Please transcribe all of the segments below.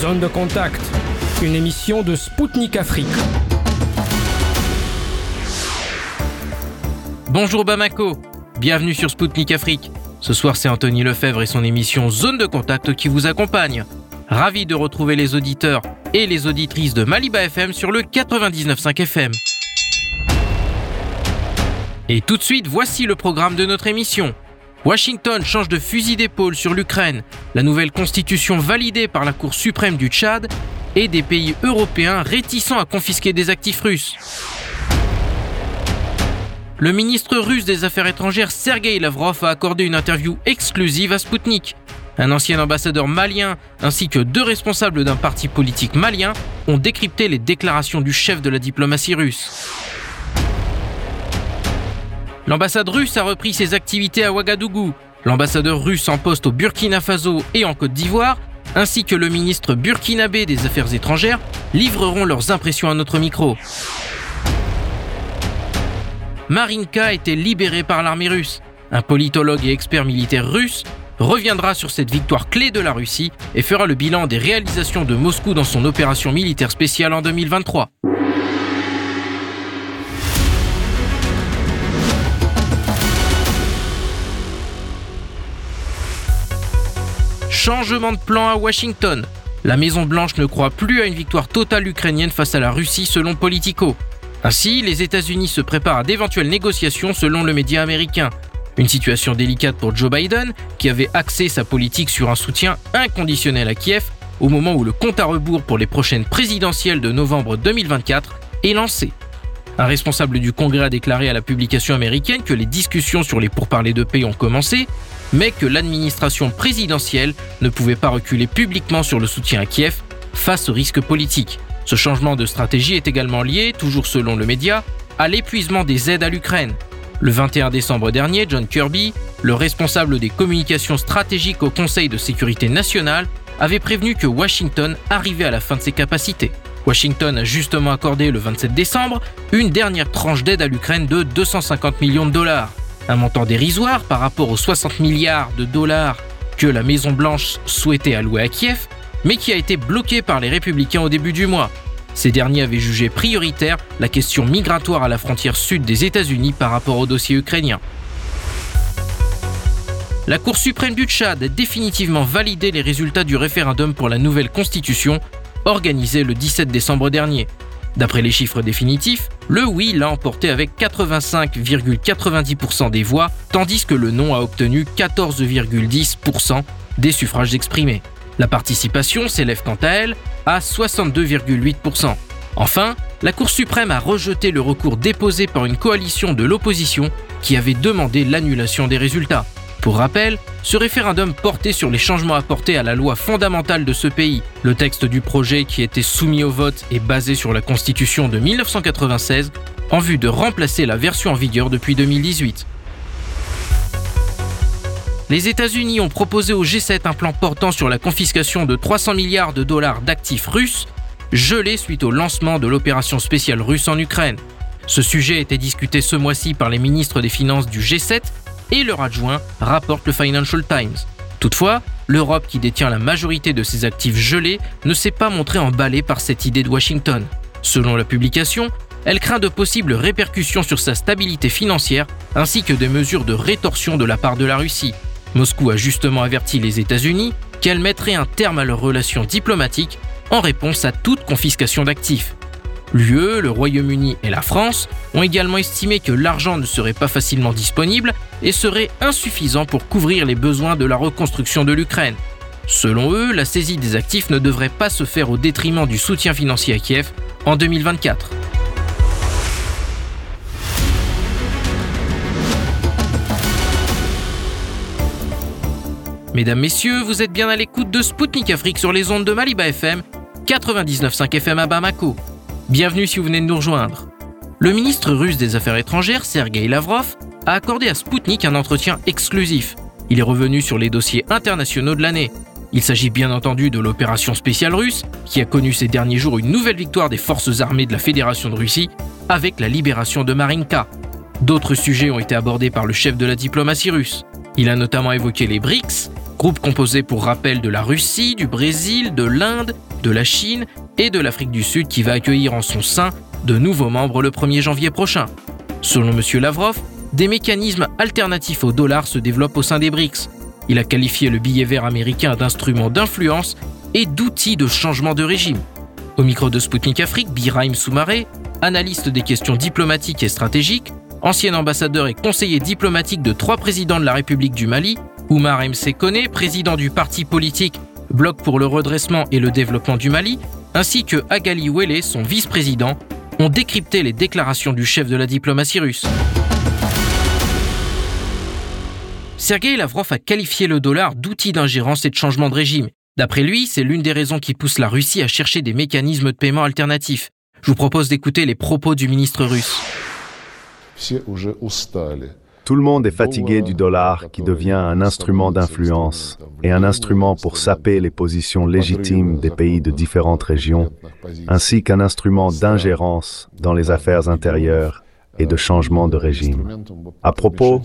Zone de contact, une émission de Spoutnik Afrique. Bonjour Bamako, bienvenue sur Spoutnik Afrique. Ce soir, c'est Anthony Lefebvre et son émission Zone de contact qui vous accompagne. Ravi de retrouver les auditeurs et les auditrices de Maliba FM sur le 99.5 FM. Et tout de suite, voici le programme de notre émission. Washington change de fusil d'épaule sur l'Ukraine, la nouvelle constitution validée par la Cour suprême du Tchad et des pays européens réticents à confisquer des actifs russes. Le ministre russe des Affaires étrangères Sergei Lavrov a accordé une interview exclusive à Sputnik. Un ancien ambassadeur malien ainsi que deux responsables d'un parti politique malien ont décrypté les déclarations du chef de la diplomatie russe. L'ambassade russe a repris ses activités à Ouagadougou. L'ambassadeur russe en poste au Burkina Faso et en Côte d'Ivoire, ainsi que le ministre burkinabé des Affaires étrangères, livreront leurs impressions à notre micro. Marinka a été libéré par l'armée russe. Un politologue et expert militaire russe reviendra sur cette victoire clé de la Russie et fera le bilan des réalisations de Moscou dans son opération militaire spéciale en 2023. Changement de plan à Washington. La Maison-Blanche ne croit plus à une victoire totale ukrainienne face à la Russie selon Politico. Ainsi, les États-Unis se préparent à d'éventuelles négociations selon le média américain. Une situation délicate pour Joe Biden, qui avait axé sa politique sur un soutien inconditionnel à Kiev au moment où le compte à rebours pour les prochaines présidentielles de novembre 2024 est lancé. Un responsable du Congrès a déclaré à la publication américaine que les discussions sur les pourparlers de paix ont commencé, mais que l'administration présidentielle ne pouvait pas reculer publiquement sur le soutien à Kiev face aux risques politiques. Ce changement de stratégie est également lié, toujours selon le média, à l'épuisement des aides à l'Ukraine. Le 21 décembre dernier, John Kirby, le responsable des communications stratégiques au Conseil de sécurité nationale, avait prévenu que Washington arrivait à la fin de ses capacités. Washington a justement accordé le 27 décembre une dernière tranche d'aide à l'Ukraine de 250 millions de dollars. Un montant dérisoire par rapport aux 60 milliards de dollars que la Maison-Blanche souhaitait allouer à Kiev, mais qui a été bloqué par les républicains au début du mois. Ces derniers avaient jugé prioritaire la question migratoire à la frontière sud des États-Unis par rapport au dossier ukrainien. La Cour suprême du Tchad a définitivement validé les résultats du référendum pour la nouvelle constitution organisé le 17 décembre dernier. D'après les chiffres définitifs, le oui l'a emporté avec 85,90% des voix, tandis que le non a obtenu 14,10% des suffrages exprimés. La participation s'élève quant à elle à 62,8%. Enfin, la Cour suprême a rejeté le recours déposé par une coalition de l'opposition qui avait demandé l'annulation des résultats. Pour rappel, ce référendum portait sur les changements apportés à la loi fondamentale de ce pays. Le texte du projet qui était soumis au vote est basé sur la Constitution de 1996 en vue de remplacer la version en vigueur depuis 2018. Les États-Unis ont proposé au G7 un plan portant sur la confiscation de 300 milliards de dollars d'actifs russes, gelés suite au lancement de l'opération spéciale russe en Ukraine. Ce sujet été discuté ce mois-ci par les ministres des Finances du G7 et leur adjoint, rapporte le Financial Times. Toutefois, l'Europe qui détient la majorité de ses actifs gelés ne s'est pas montrée emballée par cette idée de Washington. Selon la publication, elle craint de possibles répercussions sur sa stabilité financière ainsi que des mesures de rétorsion de la part de la Russie. Moscou a justement averti les États-Unis qu'elle mettrait un terme à leurs relations diplomatiques en réponse à toute confiscation d'actifs. L'UE, le Royaume-Uni et la France ont également estimé que l'argent ne serait pas facilement disponible et serait insuffisant pour couvrir les besoins de la reconstruction de l'Ukraine. Selon eux, la saisie des actifs ne devrait pas se faire au détriment du soutien financier à Kiev en 2024. Mesdames, Messieurs, vous êtes bien à l'écoute de Spoutnik Afrique sur les ondes de Maliba FM, 99.5 FM à Bamako. Bienvenue si vous venez de nous rejoindre. Le ministre russe des Affaires étrangères, Sergei Lavrov, a accordé à Sputnik un entretien exclusif. Il est revenu sur les dossiers internationaux de l'année. Il s'agit bien entendu de l'opération spéciale russe, qui a connu ces derniers jours une nouvelle victoire des forces armées de la Fédération de Russie avec la libération de Marinka. D'autres sujets ont été abordés par le chef de la diplomatie russe. Il a notamment évoqué les BRICS Groupe composé pour rappel de la Russie, du Brésil, de l'Inde, de la Chine et de l'Afrique du Sud qui va accueillir en son sein de nouveaux membres le 1er janvier prochain. Selon M. Lavrov, des mécanismes alternatifs au dollar se développent au sein des BRICS. Il a qualifié le billet vert américain d'instrument d'influence et d'outil de changement de régime. Au micro de Sputnik Afrique, Biraim Soumaré, analyste des questions diplomatiques et stratégiques, ancien ambassadeur et conseiller diplomatique de trois présidents de la République du Mali, Oumar M. Kone, président du parti politique Bloc pour le redressement et le développement du Mali, ainsi que Agali Wele, son vice-président, ont décrypté les déclarations du chef de la diplomatie russe. Sergei Lavrov a qualifié le dollar d'outil d'ingérence et de changement de régime. D'après lui, c'est l'une des raisons qui pousse la Russie à chercher des mécanismes de paiement alternatifs. Je vous propose d'écouter les propos du ministre russe. Tout le monde est fatigué du dollar qui devient un instrument d'influence et un instrument pour saper les positions légitimes des pays de différentes régions, ainsi qu'un instrument d'ingérence dans les affaires intérieures et de changement de régime. À propos,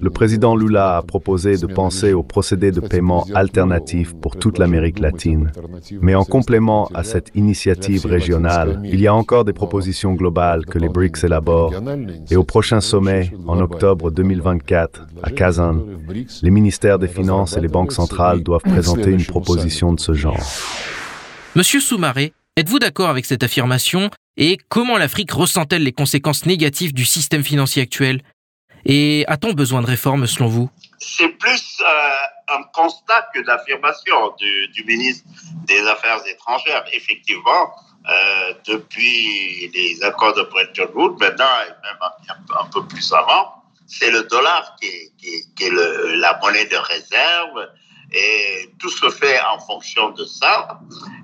le président Lula a proposé de penser au procédé de paiement alternatif pour toute l'Amérique latine. Mais en complément à cette initiative régionale, il y a encore des propositions globales que les BRICS élaborent. Et au prochain sommet, en octobre 2024, à Kazan, les ministères des Finances et les banques centrales doivent présenter une proposition de ce genre. Monsieur Soumaré, êtes-vous d'accord avec cette affirmation et comment l'Afrique ressent-elle les conséquences négatives du système financier actuel? Et a-t-on besoin de réformes selon vous? C'est plus euh, un constat que d'affirmation du, ministre des Affaires étrangères. Effectivement, euh, depuis les accords de Bretton Woods, maintenant, et même un, peu plus avant, c'est le dollar qui est, la monnaie de réserve et tout se fait en fonction de ça.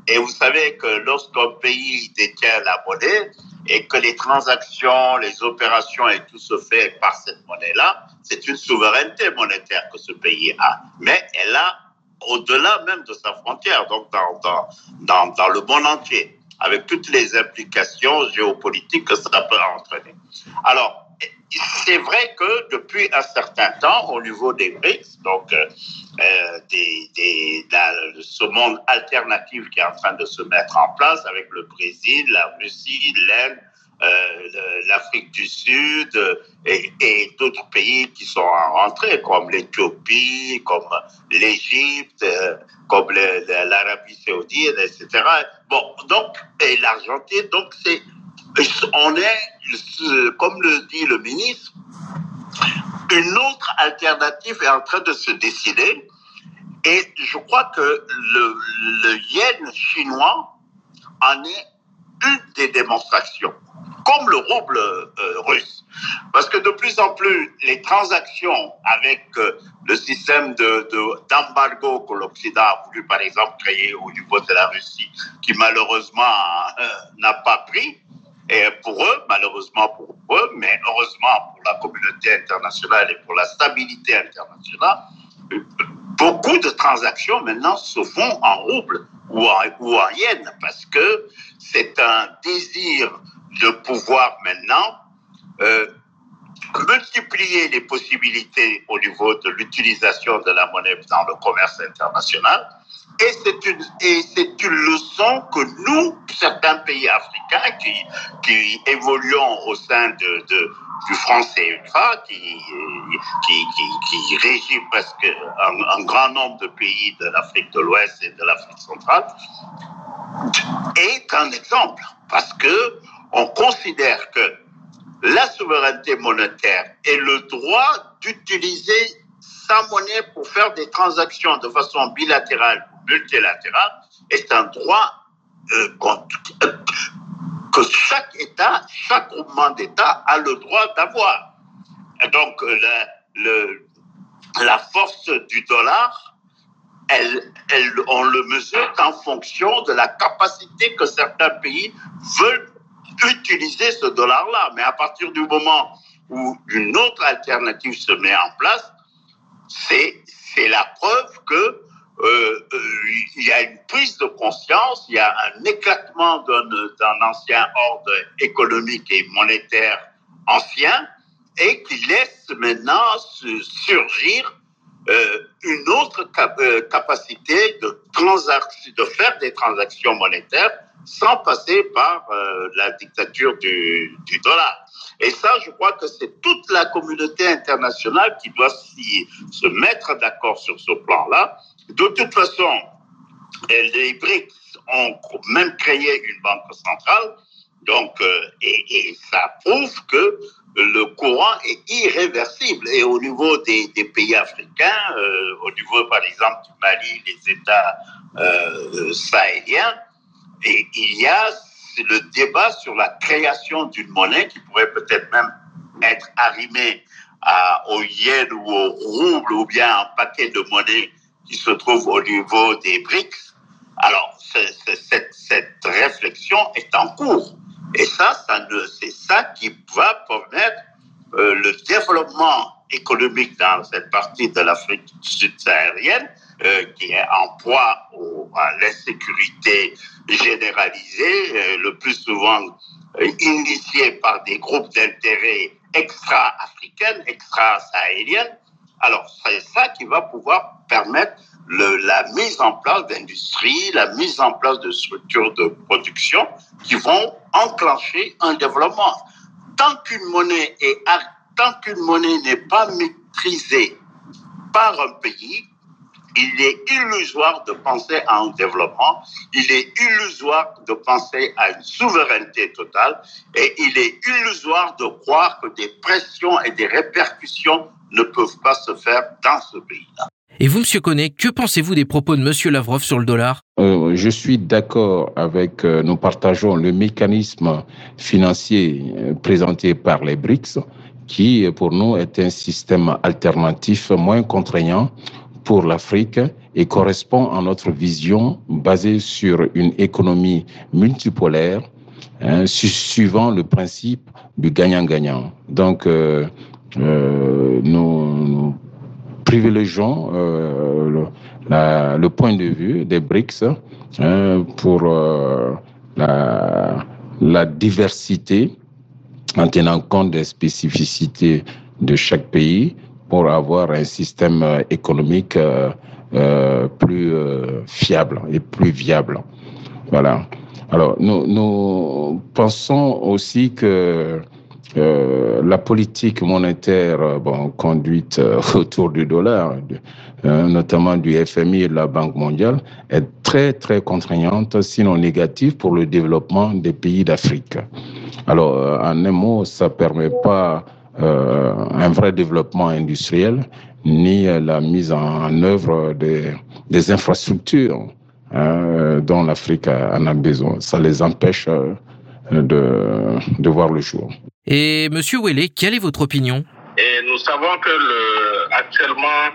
Et vous savez que lorsqu'un pays détient la monnaie et que les transactions, les opérations et tout se fait par cette monnaie-là, c'est une souveraineté monétaire que ce pays a. Mais elle a au-delà même de sa frontière, donc dans, dans, dans, dans le monde entier, avec toutes les implications géopolitiques que ça peut entraîner. Alors, c'est vrai que depuis un certain temps, au niveau des BRICS, donc euh, euh ce monde alternatif qui est en train de se mettre en place avec le Brésil, la Russie, l'Inde, euh, l'Afrique du Sud et, d'autres pays qui sont rentrés, comme l'Éthiopie, comme l'Égypte, comme l'Arabie saoudite, etc. Bon, donc, et l'Argentine, donc c'est on est, comme le dit le ministre, une autre alternative est en train de se décider. Et je crois que le, yen chinois en est une des démonstrations, comme le rouble euh, russe. Parce que de plus en plus, les transactions avec euh, le système d'embargo de, que l'Occident a voulu, par exemple, créer au niveau de la Russie, qui malheureusement euh, n'a pas pris, et pour eux, malheureusement pour eux, mais heureusement pour la communauté internationale et pour la stabilité internationale, beaucoup de transactions maintenant se font en rouble ou en, ou parce que c'est un désir de pouvoir maintenant euh, multiplier les possibilités au niveau de l'utilisation de la monnaie dans le commerce international et c'est une, une leçon que nous, certains pays africains qui, qui évoluons au sein de du franc CFA, qui, qui, qui, qui régit presque un, un, grand nombre de pays de l'Afrique de l'Ouest et de l'Afrique centrale, est un exemple. Parce que on considère que la souveraineté monétaire et le droit d'utiliser sa monnaie pour faire des transactions de façon bilatérale multilatéral est un droit euh, que chaque État, chaque groupement d'États a le droit d'avoir. Donc, euh, le, la force du dollar, elle, elle, on le mesure en fonction de la capacité que certains pays veulent utiliser ce dollar-là. Mais à partir du moment où une autre alternative se met en place, c'est la preuve que il y a une prise de conscience, il y a un éclatement d'un ancien ordre économique et monétaire ancien et qui laisse maintenant surgir euh, une autre euh, capacité de, de faire des transactions monétaires sans passer par euh, la dictature du, dollar. Et ça, je crois que c'est toute la communauté internationale qui doit se mettre d'accord sur ce plan-là. De toute façon, les BRICS ont même créé une banque centrale, donc, et ça prouve que le courant est irréversible. Et au niveau des, pays africains, euh, au niveau par exemple du Mali, les États euh, sahéliens, il y a le débat sur la création d'une monnaie qui pourrait peut-être même être arrimée au yen ou au rouble ou bien un paquet de monnaies qui se trouve au niveau des BRICS. Alors, cette réflexion est en cours. Et ça, c'est ça qui va permettre euh, le développement économique dans cette partie de l'Afrique subsaharienne, euh, qui est en proie à l'insécurité généralisée, euh, le plus souvent euh, initiée par des groupes d'intérêt extra-africains, extra-sahéliens. Alors, c'est ça qui va pouvoir permettre le, la mise en place d'industries, la mise en place de structures de production qui vont enclencher un développement. Tant qu'une monnaie est, tant qu'une monnaie n'est pas maîtrisée par un pays, il est illusoire de penser à un développement, il est illusoire de penser à une souveraineté totale et il est illusoire de croire que des pressions et des répercussions ne peuvent pas se faire dans ce pays-là. Et vous, Monsieur Connet, que pensez-vous des propos de Monsieur Lavrov sur le dollar? Euh, Je suis d'accord avec, euh, nous partageons le mécanisme financier euh, présenté par les BRICS, qui pour nous est un système alternatif moins contraignant pour l'Afrique et correspond à notre vision basée sur une économie multipolaire, hein, suivant le principe du gagnant-gagnant. Donc, nous, nous privilégions euh, le, la, le, point de vue des BRICS hein, pour euh, la, la, diversité en tenant compte des spécificités de chaque pays pour avoir un système économique euh, plus fiable et plus viable. Voilà. Alors, nous, nous pensons aussi que euh, la politique monétaire euh, conduite euh, autour du dollar, euh, notamment du FMI et de la Banque mondiale, est très très contraignante, sinon négative pour le développement des pays d'Afrique. Alors, en un mot, ça permet pas un vrai développement industriel ni la mise en œuvre des, infrastructures dont l'Afrique en a besoin. Ça les empêche de voir le jour. Et Monsieur Ouellet, quelle est votre opinion? Et Nous savons que le, actuellement,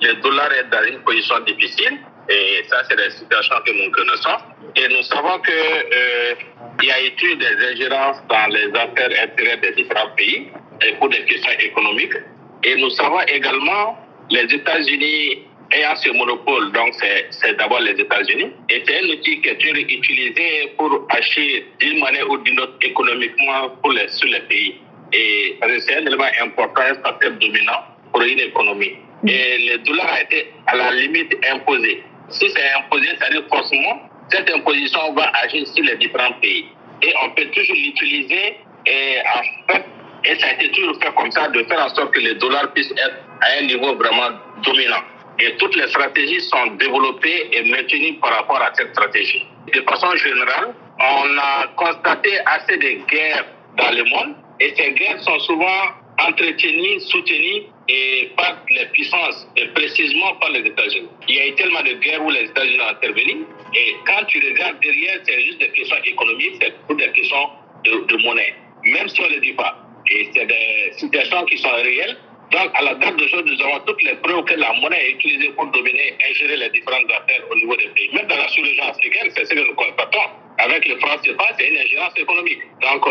le dollar est dans une position difficile. Et ça, c'est la situation que nous connaissons. Et nous savons que euh, il y a eu des ingérences dans les affaires intérieures des différents pays et pour des questions économiques. Et nous savons également les États-Unis ayant ce monopole, donc c'est d'abord les États-Unis. Et c'est un outil qui est utilisé pour acheter d'une manière ou d'une autre économiquement pour les, sur les pays. Et c'est un élément important, un facteur dominant pour une économie. Et le dollar a été à la limite imposé. Si c'est imposé, ça veut dire forcément, cette imposition va agir sur les différents pays. Et on peut toujours l'utiliser et en fait, et ça a été toujours fait comme ça, de faire en sorte que le dollar puisse être à un niveau vraiment dominant. Et toutes les stratégies sont développées et maintenues par rapport à cette stratégie. De façon générale, on a constaté assez de guerres dans le monde et ces guerres sont souvent entretenues, soutenues et par les puissances, et précisément par les États-Unis. Il y a eu tellement de guerres où les États-Unis ont intervenu et quand tu regardes derrière, c'est juste des questions économiques, c'est pour des questions de, de monnaie, même si on ne le dit pas. Et c'est des situations qui sont réelles donc, à la date d'aujourd'hui, nous avons toutes les preuves que la monnaie est utilisée pour dominer et gérer les différentes affaires au niveau des pays. Même dans la sous-région africaine, c'est ce que nous constatons. Avec le franc CFA, c'est une ingérence économique. Donc,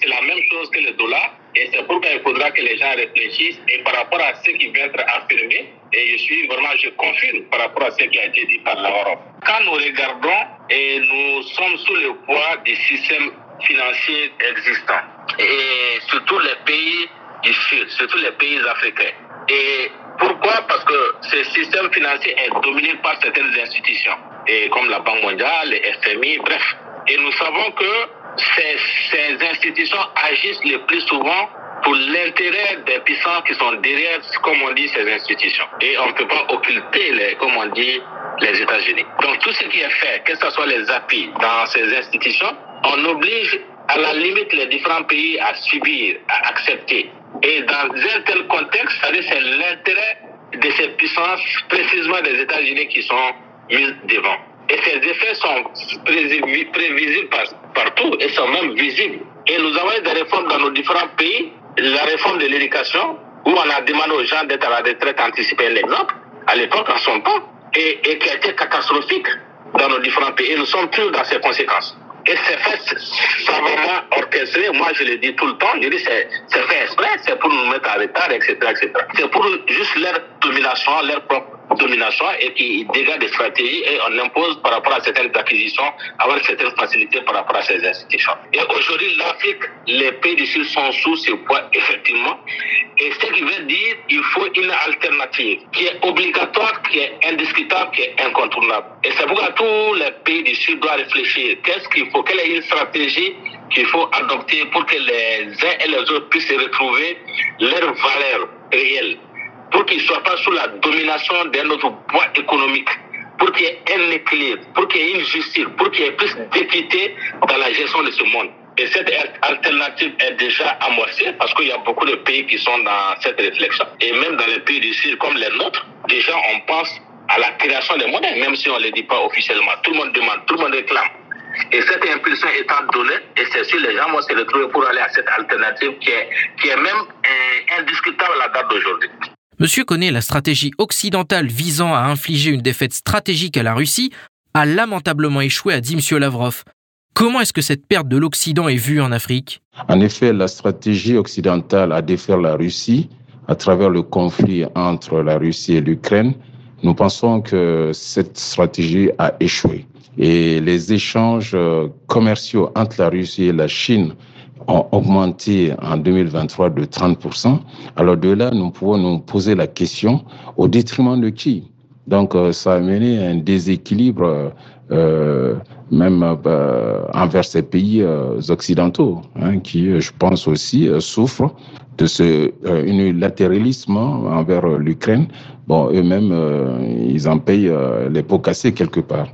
c'est la même chose que le dollar. Et c'est pourquoi il faudra que les gens réfléchissent. Et par rapport à ce qui vient être affirmé, et je suis vraiment, je confirme par rapport à ce qui a été dit par l'Europe. Quand nous regardons et nous sommes sous le poids du système financier existant, et surtout les pays du Sud, surtout les pays africains. Et Pourquoi? Parce que ce système financier est dominé par certaines institutions, et comme la Banque mondiale, les FMI, bref. Et nous savons que ces, institutions agissent le plus souvent pour l'intérêt des puissants qui sont derrière, comme on dit, ces institutions. Et on ne peut pas occulter, les, comme on dit, les États-Unis. Donc tout ce qui est fait, que ce soit les appuis dans ces institutions, on oblige à la limite les différents pays à subir, à accepter. Et dans un tel contexte, c'est l'intérêt de ces puissances, précisément des États-Unis, qui sont mises devant. Et ces effets sont prévisibles partout et sont même visibles. Et nous avons des réformes dans nos différents pays. La réforme de l'éducation, où on a demandé aux gens d'être à la retraite anticipée, l'exemple, à l'époque, en son temps, et, et qui a été catastrophique dans nos différents pays. Et nous sommes tous dans ces conséquences. Et c'est fait savamment orchestré. Moi, je le dis tout le temps. Je dis c'est, fait exprès, c'est pour nous mettre en retard, etc., etc. C'est pour juste leur domination, leur propre domination et qui dégage des stratégies et on impose par rapport à certaines acquisitions, avoir certaines facilités par rapport à ces institutions. Et aujourd'hui, l'Afrique, les pays du Sud sont sous ce poids, effectivement. Et ce qui veut dire qu'il faut une alternative qui est obligatoire, qui est indiscutable, qui est incontournable. Et c'est pourquoi tous les pays du Sud doivent réfléchir. Qu'est-ce qu'il faut? Quelle est une stratégie qu'il faut adopter pour que les uns et les autres puissent retrouver leurs valeurs réelles pour qu'ils ne soient pas sous la domination d'un autre poids économique, pour qu'il y ait un équilibre, pour qu'il y ait une justice, pour qu'il y ait plus d'équité dans la gestion de ce monde. Et cette alternative est déjà amorcée parce qu'il y a beaucoup de pays qui sont dans cette réflexion. Et même dans les pays du Sud comme les nôtres, déjà on pense à la création des monnaies, même si on ne le dit pas officiellement. Tout le monde demande, tout le monde réclame. Et cette impulsion étant donnée, et c'est sûr, les gens vont se retrouver pour aller à cette alternative qui est, qui est même euh, indiscutable à la date d'aujourd'hui. Monsieur connaît la stratégie occidentale visant à infliger une défaite stratégique à la Russie a lamentablement échoué, a dit M. Lavrov. Comment est-ce que cette perte de l'Occident est vue en Afrique? En effet, la stratégie occidentale à défaire la Russie à travers le conflit entre la Russie et l'Ukraine, nous pensons que cette stratégie a échoué. Et les échanges euh, commerciaux entre la Russie et la Chine ont augmenté en 2023 de 30%. Alors de là, nous pouvons nous poser la question au détriment de qui? Donc euh, ça a mené à un déséquilibre euh, même euh, envers ces pays euh, occidentaux, hein, qui, je pense aussi, euh, souffrent de ce unilatéralisme envers l'Ukraine. Bon, eux-mêmes, ils en payent les pots cassés quelque part.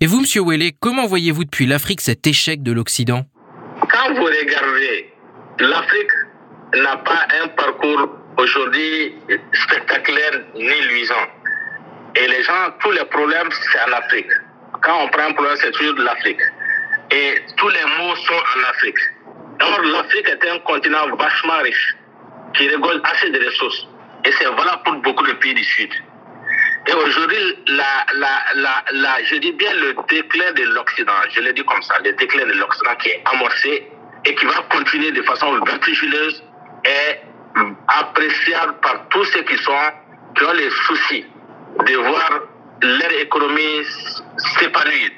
Et vous, Monsieur Ouellet, comment voyez-vous depuis l'Afrique cet échec de l'Occident? Quand vous regardez, l'Afrique n'a pas un parcours aujourd'hui spectaculaire ni luisant. Et les gens, tous les problèmes, c'est en Afrique. Quand on prend un problème, c'est toujours de l'Afrique. Et tous les mots sont en Afrique. Or, l'Afrique est un continent vachement riche, qui rigole assez de ressources. Et c'est valable pour beaucoup de pays du Sud. Et aujourd'hui, la, la, la, je dis bien le déclin de l'Occident, je le dis comme ça, le déclin de l'Occident qui est amorcé et qui va continuer de façon vertigineuse est appréciable par tous ceux qui sont, qui ont les soucis de voir leur économie s'épanouir,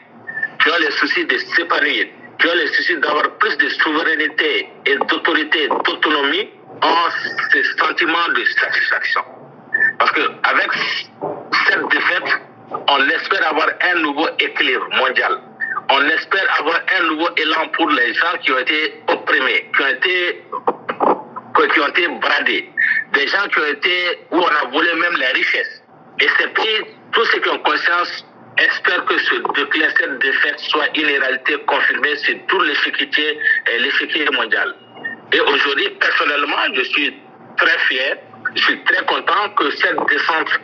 qui ont les soucis de s'épanouir, qui ont les soucis d'avoir plus de souveraineté et d'autorité, d'autonomie, ont ce sentiment de satisfaction. Parce qu'avec cette défaite, on espère avoir un nouveau équilibre mondial. On espère avoir un nouveau élan pour les gens qui ont été opprimés, qui ont été, qui ont été bradés, des gens qui ont été, où on a volé même les richesses. Et ces pays, tous ceux qui ont conscience, espèrent que ce déclin, cette défaite soit une réalité confirmée sur tout l'échiquier, l'échiquier mondial. Et aujourd'hui, personnellement, je suis très fier, je suis très content que cette descente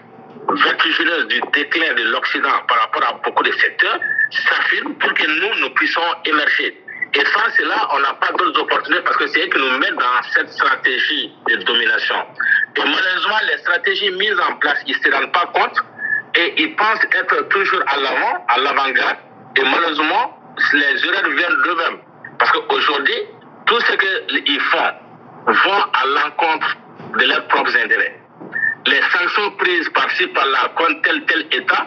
vertigineuse du déclin de l'Occident par rapport à beaucoup de secteurs s'affirme pour que nous, nous puissions émerger. Et sans cela, on n'a pas d'autres opportunités parce que c'est eux qui nous mettent dans cette stratégie de domination. Et malheureusement, les stratégies mises en place, ils ne se rendent pas compte et ils pensent être toujours à l'avant, à l'avant-garde. Et malheureusement, les erreurs viennent d'eux-mêmes. Parce qu'aujourd'hui, tout ce qu'ils font vont à l'encontre de leurs propres intérêts les sanctions prises par-ci par-là contre tel tel État,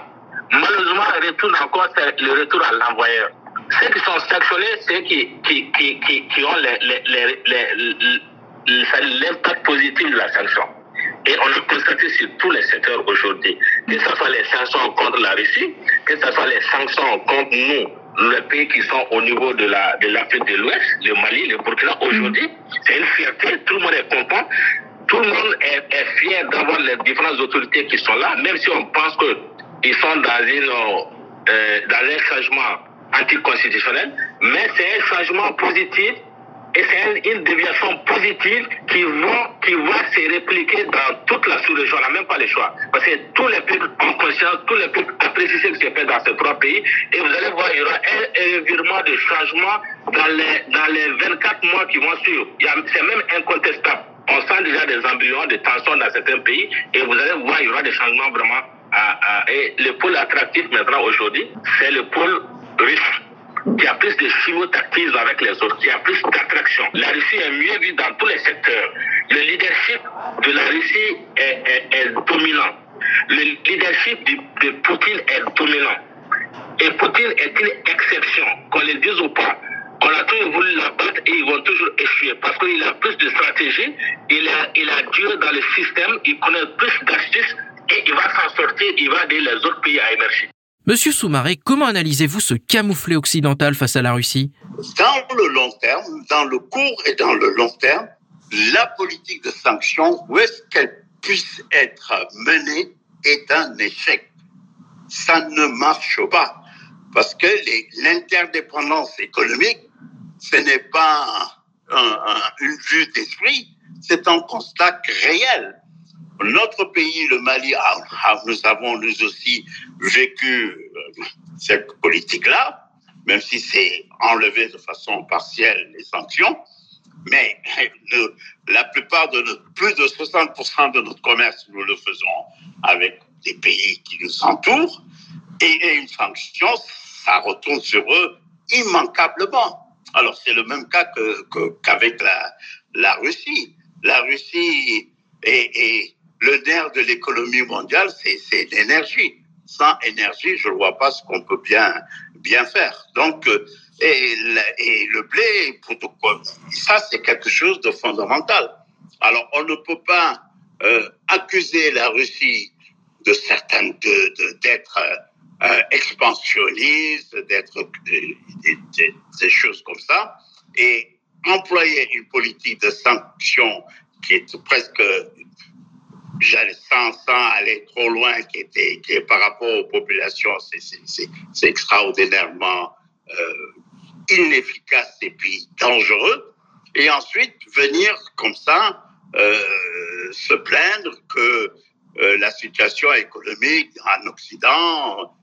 malheureusement, retournent encore le retour à l'envoyeur. Ceux qui sont sanctionnés, ceux qui, qui, qui, qui, ont l'impact positif de la sanction. Et on a constaté sur tous les secteurs aujourd'hui, que ce soit les sanctions contre la Russie, que ce soit les sanctions contre nous, les pays qui sont au niveau de l'Afrique de l'Ouest, le Mali, le Burkina, aujourd'hui, c'est une fierté, tout le monde est content, tout le monde est, fier d'avoir les différentes autorités qui sont là, même si on pense qu'ils sont dans, une, euh, dans un changement anticonstitutionnel, mais c'est un changement positif et c'est une, déviation positive qui va, qui va se répliquer dans toute la sous-région. On n'a même pas le choix. Parce que tous les peuples ont conscience, tous les peuples apprécient ce qui se fait dans ces trois pays. Et vous allez voir, il y aura un, un virement de changement dans les, dans les 24 mois qui vont suivre. C'est même incontestable. Sent déjà des embryons de tension dans certains pays. Et vous allez voir, il y aura des changements vraiment. Et le pôle attractif maintenant aujourd'hui, c'est le pôle russe qui a plus de chimotactisme avec les autres, qui a plus d'attraction. La Russie est mieux vue dans tous les secteurs. Le leadership de la Russie est dominant. Le leadership de, de, Poutine est dominant. Et Poutine est une exception, qu'on le dise ou pas. On a toujours voulu l'abattre et ils vont toujours échouer parce qu'il a plus de stratégie, il a, il a Dieu dans le système, il connaît plus d'astuces et il va s'en sortir, il va aider les autres pays à émerger. Monsieur Soumaré, comment analysez-vous ce camouflet occidental face à la Russie? Dans le long terme, dans le court et dans le long terme, la politique de sanctions, où est-ce qu'elle puisse être menée, est un échec. Ça ne marche pas. Parce que l'interdépendance économique, ce n'est pas un, un, une vue d'esprit, c'est un constat réel. Notre pays, le Mali, nous avons nous aussi vécu cette politique-là, même si c'est enlevé de façon partielle les sanctions. Mais la plupart de notre, plus de 60% de notre commerce, nous le faisons avec des pays qui nous entourent. Et une sanction, ça retourne sur eux immanquablement. Alors c'est le même cas qu'avec la, Russie. La Russie est, le nerf de l'économie mondiale, c'est l'énergie. Sans énergie, je ne vois pas ce qu'on peut bien, faire. Donc, et, et le blé, ça, c'est quelque chose de fondamental. Alors, on ne peut pas euh, accuser la Russie de certaines, d'être de, euh, expansionniste, d'être des, des choses comme ça, et employer une politique de sanctions qui est presque j'allais sans, sans aller trop loin, qui était qui est par rapport aux populations, c'est extraordinairement euh, inefficace et puis dangereux. Et ensuite venir comme ça euh, se plaindre que euh, la situation économique en Occident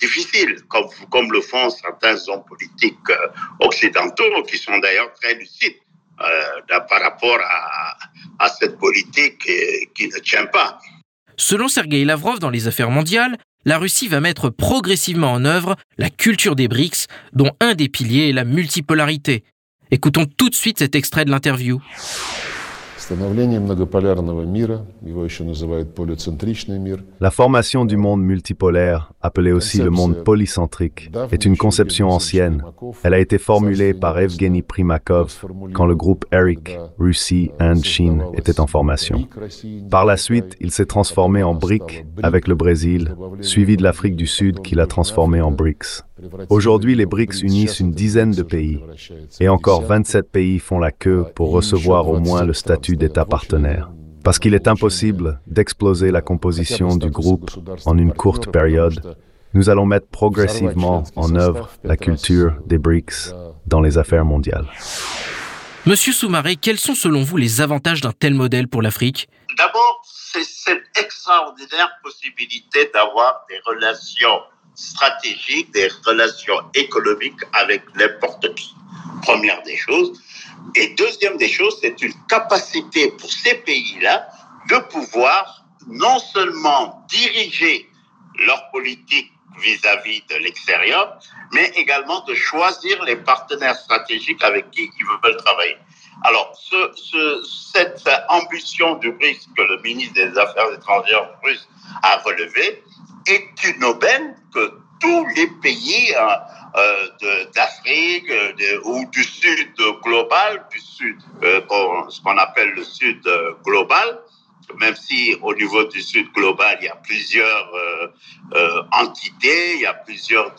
difficile, comme, comme le font certains hommes politiques euh, occidentaux, qui sont d'ailleurs très lucides euh, par rapport à, à cette politique qui, qui ne tient pas. Selon Sergei Lavrov dans les affaires mondiales, la Russie va mettre progressivement en œuvre la culture des BRICS, dont un des piliers est la multipolarité. Écoutons tout de suite cet extrait de l'interview. La formation du monde multipolaire, appelé aussi le monde polycentrique, est une conception ancienne. Elle a été formulée par Evgeny Primakov quand le groupe ERIC, Russie, Inde, Chine, était en formation. Par la suite, il s'est transformé en BRIC avec le Brésil, suivi de l'Afrique du Sud qui l'a transformé en BRICS. Aujourd'hui, les BRICS unissent une dizaine de pays et encore 27 pays font la queue pour recevoir au moins le statut d'État partenaire. Parce qu'il est impossible d'exploser la composition du groupe en une courte période, nous allons mettre progressivement en œuvre la culture des BRICS dans les affaires mondiales. Monsieur Soumaré, quels sont selon vous les avantages d'un tel modèle pour l'Afrique? D'abord, c'est cette extraordinaire possibilité d'avoir des relations stratégiques, des relations économiques avec n'importe qui. Première des choses. Et deuxième des choses, c'est une capacité pour ces pays-là de pouvoir non seulement diriger leur politique vis-à-vis de l'extérieur, mais également de choisir les partenaires stratégiques avec qui ils veulent travailler. Alors, ce, ce, cette ambition du BRICS que le ministre des Affaires étrangères russe a relevée est une aubaine que tous les pays euh, d'Afrique ou du Sud global, du Sud, euh, ce qu'on appelle le Sud global, même si au niveau du Sud global, il y a plusieurs euh, euh, entités, il y a plusieurs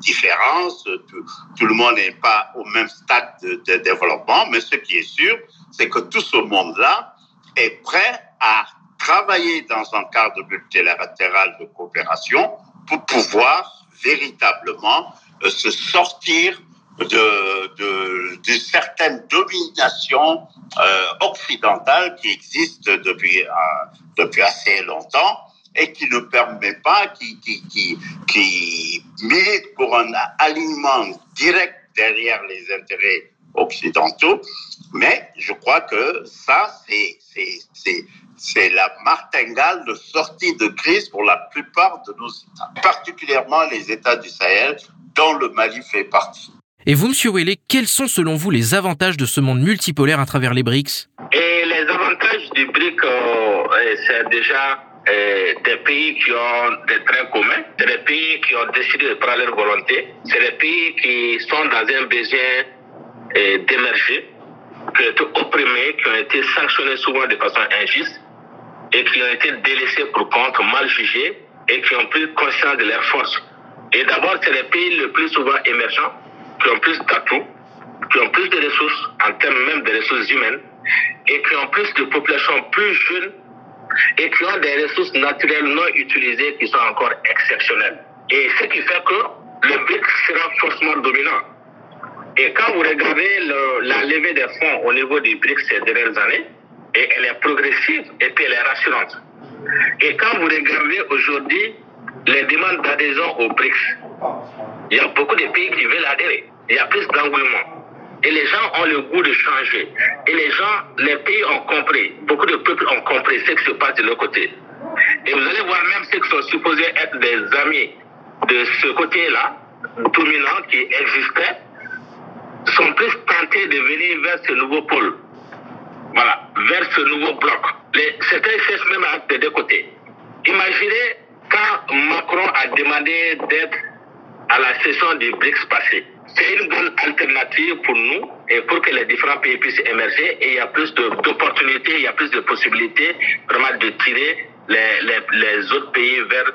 différences, tout, le monde n'est pas au même stade de, développement, mais ce qui est sûr, c'est que tout ce monde-là est prêt à travailler dans un cadre multilatéral de coopération pour pouvoir véritablement euh, se sortir de, de, de certaines dominations euh, occidentales qui existent depuis, euh, depuis assez longtemps et qui ne permet pas, qui, qui, qui, qui milite pour un alignement direct derrière les intérêts occidentaux. Mais je crois que ça, c'est, la martingale de sortie de crise pour la plupart de nos États, particulièrement les États du Sahel, dont le Mali fait partie. Et vous, Monsieur Welle, quels sont selon vous les avantages de ce monde multipolaire à travers les BRICS? Et les avantages du BRICS, euh, c'est déjà euh, des pays qui ont des traits communs, c'est des pays qui ont décidé de prendre leur volonté, c'est des pays qui sont dans un besoin euh, d'émerger, qui ont été opprimés, qui ont été sanctionnés souvent de façon injuste et qui ont été délaissés pour compte, mal jugés et qui ont pris conscience de leurs forces. Et d'abord, c'est les pays le plus souvent émergents qui ont plus d'atouts, qui ont plus de ressources en termes même de ressources humaines et qui ont plus de populations plus jeunes et qui ont des ressources naturelles non utilisées qui sont encore exceptionnelles. Et ce qui fait que le BRICS sera forcément dominant. Et quand vous regardez la levée des fonds au niveau du BRICS ces dernières années, et elle est progressive et puis elle est rassurante. Et quand vous regardez aujourd'hui les demandes d'adhésion au BRICS, il y a beaucoup de pays qui veulent adhérer. Il y a plus d'engouement. Et les gens ont le goût de changer. Et les gens, les pays ont compris. Beaucoup de peuples ont compris ce qui se passe de l'autre côté. Et vous allez voir même ceux qui sont supposés être des amis de ce côté-là, dominant, qui existait, sont plus tentés de venir vers ce nouveau pôle. Voilà, vers ce nouveau bloc. Certains cherchent même à être des deux côtés. Imaginez quand Macron a demandé d'être à la session du BRICS passé. C'est une bonne alternative pour nous et pour que les différents pays puissent émerger et il y a plus d'opportunités, il y a plus de possibilités vraiment de tirer les, les, les autres pays vers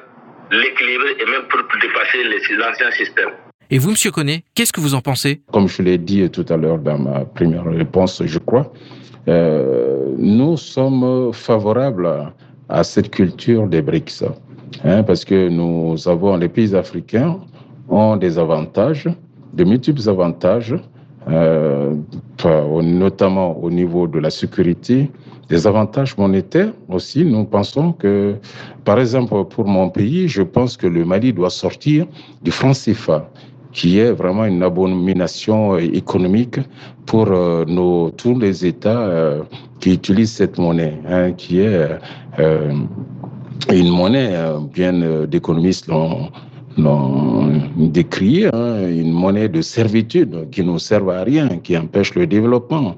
l'équilibre et même pour dépasser l'ancien système. Et vous, Monsieur Connet, qu'est-ce que vous en pensez? Comme je l'ai dit tout à l'heure dans ma première réponse, je crois, euh, nous sommes favorables à, à cette culture des BRICS. Hein, parce que nous avons les pays africains ont des avantages, de multiples avantages, euh, notamment au niveau de la sécurité, des avantages monétaires aussi. Nous pensons que, par exemple, pour mon pays, je pense que le Mali doit sortir du franc CFA qui est vraiment une abomination économique pour euh, tous les États euh, qui utilisent cette monnaie, hein, qui est euh, une monnaie, bien d'économistes l'ont décrié hein, une monnaie de servitude qui ne sert à rien, qui empêche le développement.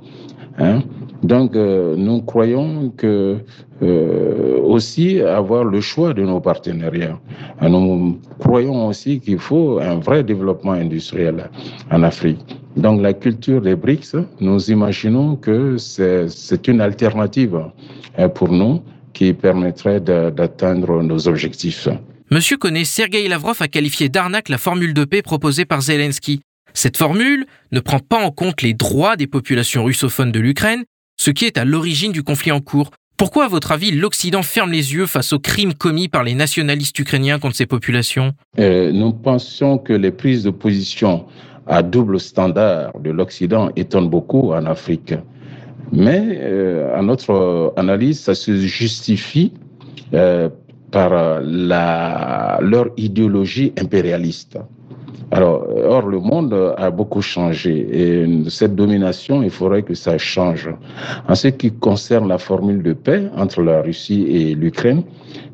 Hein. Donc, euh, nous croyons que euh, aussi avoir le choix de nos partenariats. Nous croyons aussi qu'il faut un vrai développement industriel en Afrique. Donc, la culture des BRICS, nous imaginons que c'est une alternative hein, pour nous qui permettrait d'atteindre nos objectifs. Monsieur connaît Sergei Lavrov a qualifié d'arnaque la formule de paix proposée par Zelensky. Cette formule ne prend pas en compte les droits des populations russophones de l'Ukraine, ce qui est à l'origine du conflit en cours. Pourquoi, à votre avis, l'Occident ferme les yeux face aux crimes commis par les nationalistes ukrainiens contre ces populations? Euh, Nous pensons que les prises de position à double standard de l'Occident étonnent beaucoup en Afrique. Mais euh, à notre analyse, ça se justifie euh, par euh, la, leur idéologie impérialiste. Alors, or, le monde a beaucoup changé et cette domination, il faudrait que ça change. En ce qui concerne la formule de paix entre la Russie et l'Ukraine,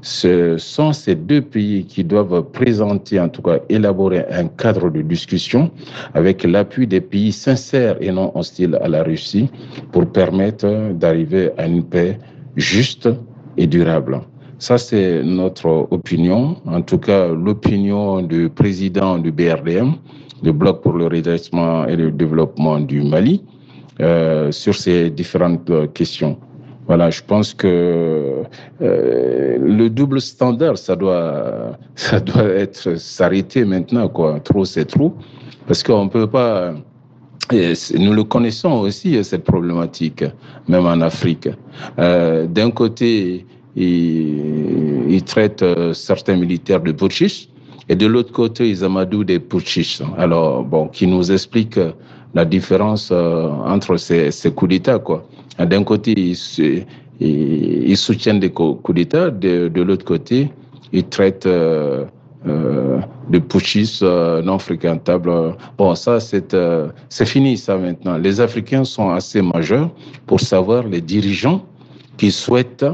ce sont ces deux pays qui doivent présenter, en tout cas élaborer un cadre de discussion avec l'appui des pays sincères et non hostiles à la Russie pour permettre d'arriver à une paix juste et durable. Ça, c'est notre opinion, en tout cas l'opinion du président du BRDM, du Bloc pour le redressement et le développement du Mali, euh, sur ces différentes questions. Voilà, je pense que euh, le double standard, ça doit, ça doit être s'arrêter maintenant, quoi. Trop, c'est trop. Parce qu'on peut pas. nous le connaissons aussi, cette problématique, même en Afrique. Euh, d'un côté, ils, ils, traitent euh, certains militaires de putschistes, et de l'autre côté, ils amadouent des putschistes. Alors, bon, qui nous explique la différence euh, entre ces, ces coups d'État, quoi. D'un côté, ils, soutiennent des coups d'État, de, l'autre côté, ils traitent euh, euh, de putschistes euh, non fréquentables. Bon, ça, c'est euh, fini, ça, maintenant. Les Africains sont assez majeurs pour savoir les dirigeants qui souhaitent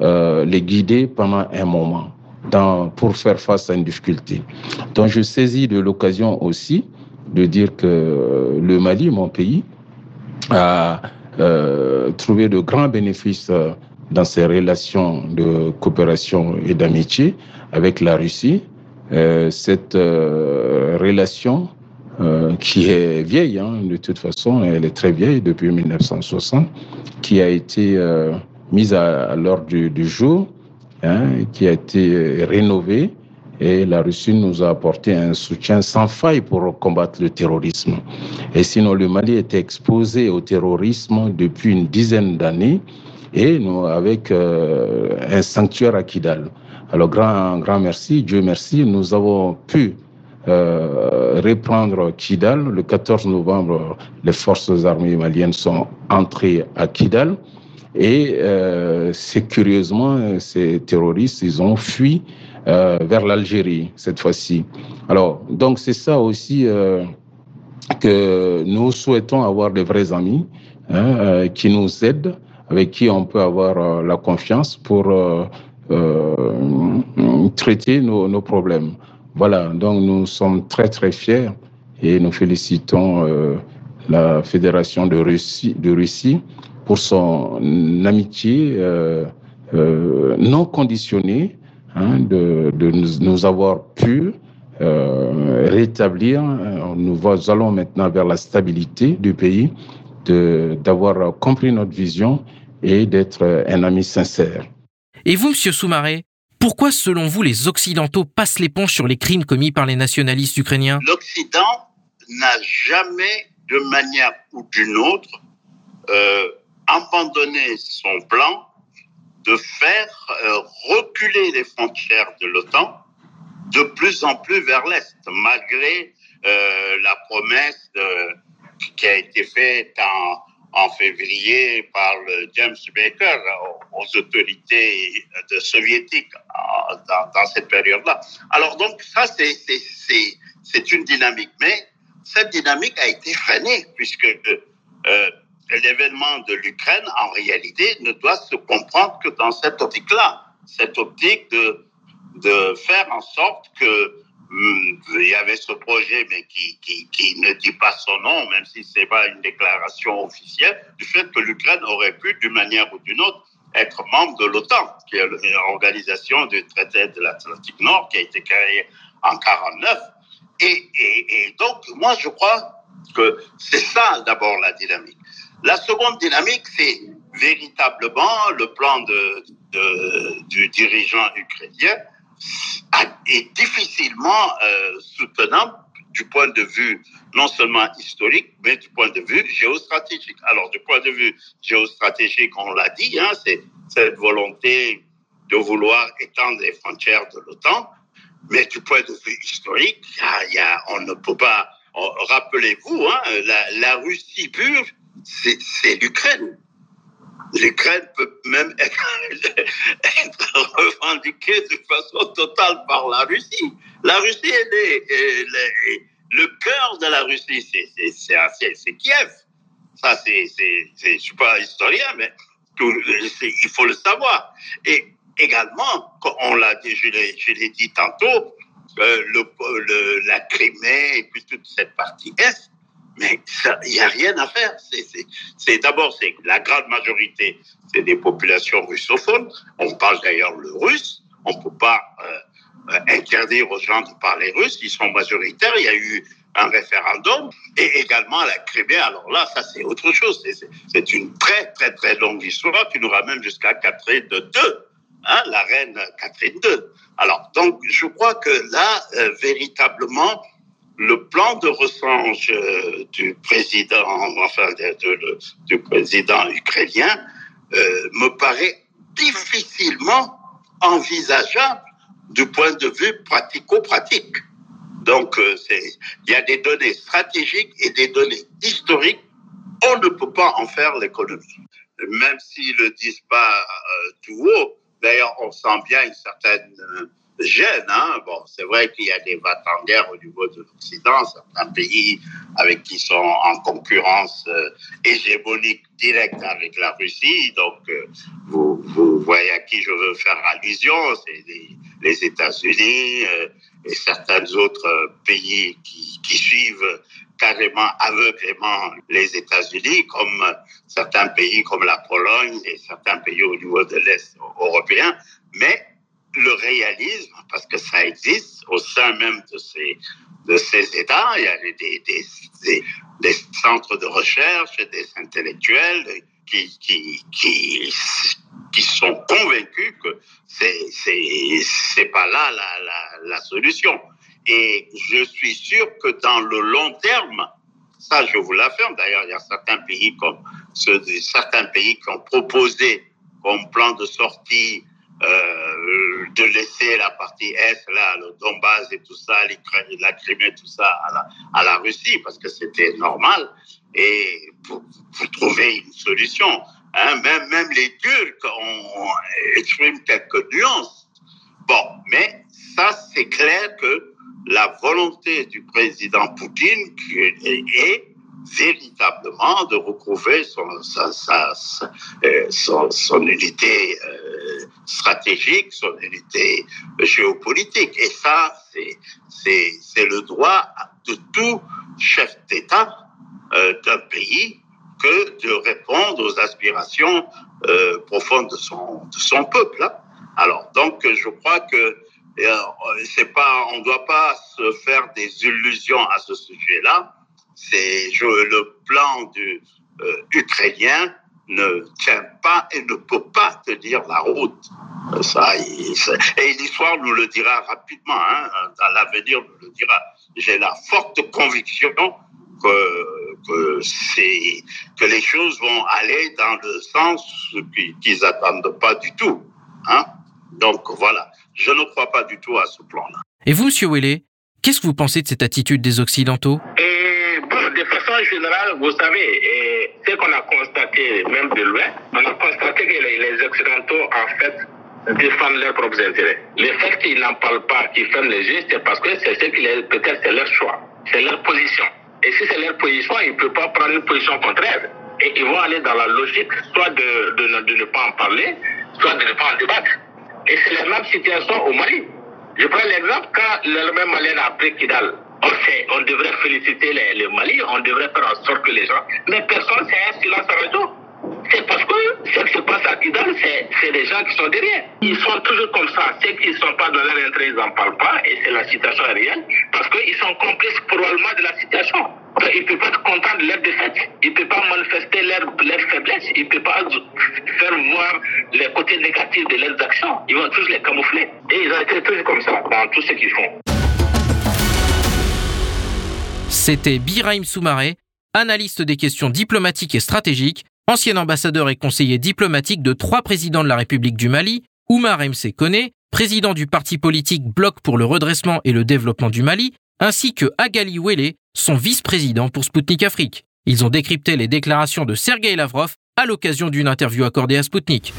euh, les guider pendant un moment pour faire face à une difficulté. Donc, je saisis de l'occasion aussi de dire que le Mali, mon pays, a euh, trouvé de grands bénéfices euh, dans ses relations de coopération et d'amitié avec la Russie. Euh, cette euh, relation euh, qui est vieille, hein, de toute façon, elle est très vieille depuis 1960, qui a été euh, mise à, à l'ordre du, jour, hein, qui a été rénovée et la Russie nous a apporté un soutien sans faille pour combattre le terrorisme. Et sinon, le Mali était exposé au terrorisme depuis une dizaine d'années et nous, avec euh, un sanctuaire à Kidal. Alors, grand, grand merci, Dieu merci, nous avons pu euh, reprendre Kidal. Le 14 novembre, les forces armées maliennes sont entrées à Kidal. Et euh, c'est curieusement, ces terroristes, ils ont fui euh, vers l'Algérie cette fois-ci. Alors, donc c'est ça aussi euh, que nous souhaitons avoir de vrais amis hein, euh, qui nous aident, avec qui on peut avoir euh, la confiance pour euh, traiter nos, nos, problèmes. Voilà, donc nous sommes très très fiers et nous félicitons la Fédération de Russie, de Russie pour son amitié non conditionnée hein, de, de nous, nous, avoir pu euh, rétablir. Nous allons maintenant vers la stabilité du pays, d'avoir compris notre vision et d'être un ami sincère. Et vous, Monsieur Soumaré, pourquoi, selon vous, les Occidentaux passent l'éponge sur les crimes commis par les nationalistes ukrainiens? L'Occident n'a jamais, de manière ou d'une autre, euh, abandonné son plan de faire euh, reculer les frontières de l'OTAN de plus en plus vers l'Est, malgré euh, la promesse de, qui a été faite en, février par James Baker aux autorités soviétiques dans, cette période-là. Alors donc ça, c'est une dynamique. Mais cette dynamique a été freinée puisque euh, l'événement de l'Ukraine, en réalité, ne doit se comprendre que dans cette optique-là, cette optique de, de faire en sorte que hum, il y avait ce projet, mais qui, qui, ne dit pas son nom, même si c'est pas une déclaration officielle, du fait que l'Ukraine aurait pu, d'une manière ou d'une autre, être membre de l'OTAN, qui est l'organisation du traité de l'Atlantique Nord, qui a été créée en 49. Et, et, et donc, moi, je crois que c'est ça d'abord la dynamique. La seconde dynamique, c'est véritablement le plan de, de, du dirigeant ukrainien est difficilement euh, soutenable du point de vue non seulement historique, mais du point de vue géostratégique. Alors, du point de vue géostratégique, on l'a dit, hein, c'est cette volonté de vouloir étendre les frontières de l'OTAN, mais du point de vue historique, y a, y a, on ne peut pas. Rappelez-vous, hein, la, la Russie pure c'est l'Ukraine. L'Ukraine peut même être, revendiquée de façon totale par la Russie. La Russie est, le cœur de la Russie, c'est Kiev. Ça, c'est, je suis pas historien, mais il faut le savoir. Et également, on l'a dit, je l'ai dit tantôt, euh, la Crimée et puis toute cette partie est mais il n'y a rien à faire. C'est d'abord, c'est la grande majorité, c'est des populations russophones. On parle d'ailleurs le russe. On ne peut pas euh, euh, interdire aux gens de parler russe. Ils sont majoritaires. Il y a eu un référendum et également la Crimée. Alors là, ça c'est autre chose. C'est une très très très longue histoire qui nous ramène jusqu'à Catherine II, hein, la reine Catherine II. Alors donc je crois que là euh, véritablement le plan de rechange euh, du président, enfin du président ukrainien, me paraît difficilement envisageable du point de vue pratico-pratique. Donc, euh, il y a des données stratégiques et des données historiques. On ne peut pas en faire l'économie. Même s'ils ne le disent pas euh, tout haut, d'ailleurs, on sent bien une certaine euh, gêne. Hein. Bon, c'est vrai qu'il y a des vats en guerre au niveau de l'Occident, certains pays avec qui sont en concurrence hégémonique directe avec la Russie. Donc, vous, vous, voyez à qui je veux faire allusion, c'est les États-Unis euh, et certains autres euh, pays qui, qui suivent carrément aveuglément les États-Unis, comme certains pays comme la Pologne et certains pays au niveau de l'Est européen. Mais le réalisme, parce que ça existe au sein même de ces, de ces États, il y a des, des, des, des centres de recherche, des intellectuels qui, qui, qui, qui sont convaincus que c'est pas là la, la, la solution. Et je suis sûr que dans le long terme, ça je vous l'affirme. D'ailleurs, il y a certains pays comme certains pays qui ont proposé comme plan de sortie euh, de laisser la partie Est, là, le Donbass et tout ça, la Crimée, tout ça à la, Russie, parce que c'était normal, et pour, pour trouver une solution. Hein, même, même les Turcs ont, expriment quelques nuances. Bon, mais ça, c'est clair que la volonté du président Poutine est, véritablement de recouvrer son, euh, son, son, unité euh, stratégique, son unité géopolitique. Et ça, c'est le droit de tout chef d'État euh, d'un pays que de répondre aux aspirations profondes de son, de son peuple. Hein. Alors, donc, je crois que c'est pas, on ne doit pas se faire des illusions à ce sujet-là. C'est le plan du euh, ukrainien ne tient pas et ne peut pas tenir la route. Ça, et l'histoire nous le dira rapidement. Hein, dans l'avenir nous le dira. J'ai la forte conviction que, que, que les choses vont aller dans le sens qu'ils n'attendent pas du tout. Hein Donc voilà, je ne crois pas du tout à ce plan-là. Et vous, Monsieur Welle, qu'est-ce que vous pensez de cette attitude des Occidentaux? Et, De façon générale, vous savez, ce qu'on a constaté, même de loin, on a constaté que les, les Occidentaux, en fait, défendent leurs propres intérêts. Le fait qu'ils n'en parlent pas, qu'ils ferment les yeux, c'est parce que c'est ce qui peut-être c'est leur choix, c'est leur position. Et si c'est leur position, ils ne peuvent pas prendre une position contraire. Et ils vont aller dans la logique, soit de, ne pas en parler, soit de ne pas en débattre. Et c'est la même situation au Mali. Je prends l'exemple quand l'armée malienne a pris Kidal. On, on devrait féliciter les, les Mali, on devrait faire en sorte que les gens. Mais personne, c'est un silence radio. C'est parce que ce qui se passe à Kidal, c'est les gens qui sont derrière. Ils sont toujours comme ça. Ceux qui ne sont pas dans leur intérêt, ils n'en parlent pas. Et c'est la situation réelle. Parce qu'ils sont complices probablement de la situation. Ils ne peuvent pas être contents de leur défaite. Ils ne peuvent pas manifester leur, leur faiblesse. Ils ne peuvent pas faire voir les côtés négatifs de leurs actions. Ils vont tous les camoufler. Et ils ont été toujours comme ça dans tout ce qu'ils font. C'était Biraim Soumaré, analyste des questions diplomatiques et stratégiques ancien ambassadeur et conseiller diplomatique de trois présidents de la République du Mali, Oumar MC Kone, président du parti politique Bloc pour le redressement et le développement du Mali, ainsi que Agali Wele, son vice-président pour Sputnik Afrique. Ils ont décrypté les déclarations de Sergei Lavrov à l'occasion d'une interview accordée à Sputnik.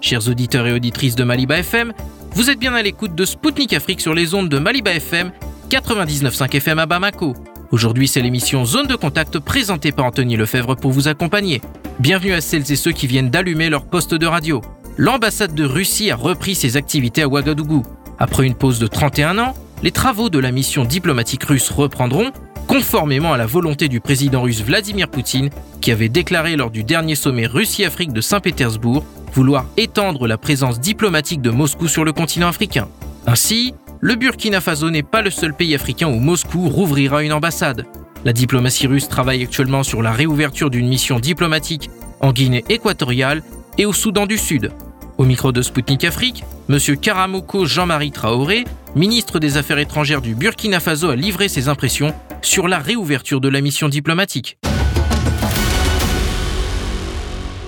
Chers auditeurs et auditrices de Maliba FM, vous êtes bien à l'écoute de Sputnik Afrique sur les ondes de Maliba FM 99.5 FM à Bamako. Aujourd'hui, c'est l'émission Zone de contact présentée par Anthony Lefebvre pour vous accompagner. Bienvenue à celles et ceux qui viennent d'allumer leur poste de radio. L'ambassade de Russie a repris ses activités à Ouagadougou. Après une pause de 31 ans, les travaux de la mission diplomatique russe reprendront, conformément à la volonté du président russe Vladimir Poutine, qui avait déclaré lors du dernier sommet Russie-Afrique de Saint-Pétersbourg vouloir étendre la présence diplomatique de Moscou sur le continent africain. Ainsi, le Burkina Faso n'est pas le seul pays africain où Moscou rouvrira une ambassade. La diplomatie russe travaille actuellement sur la réouverture d'une mission diplomatique en Guinée équatoriale et au Soudan du Sud. Au micro de Sputnik Afrique, M. Karamoko Jean-Marie Traoré, ministre des Affaires étrangères du Burkina Faso, a livré ses impressions sur la réouverture de la mission diplomatique.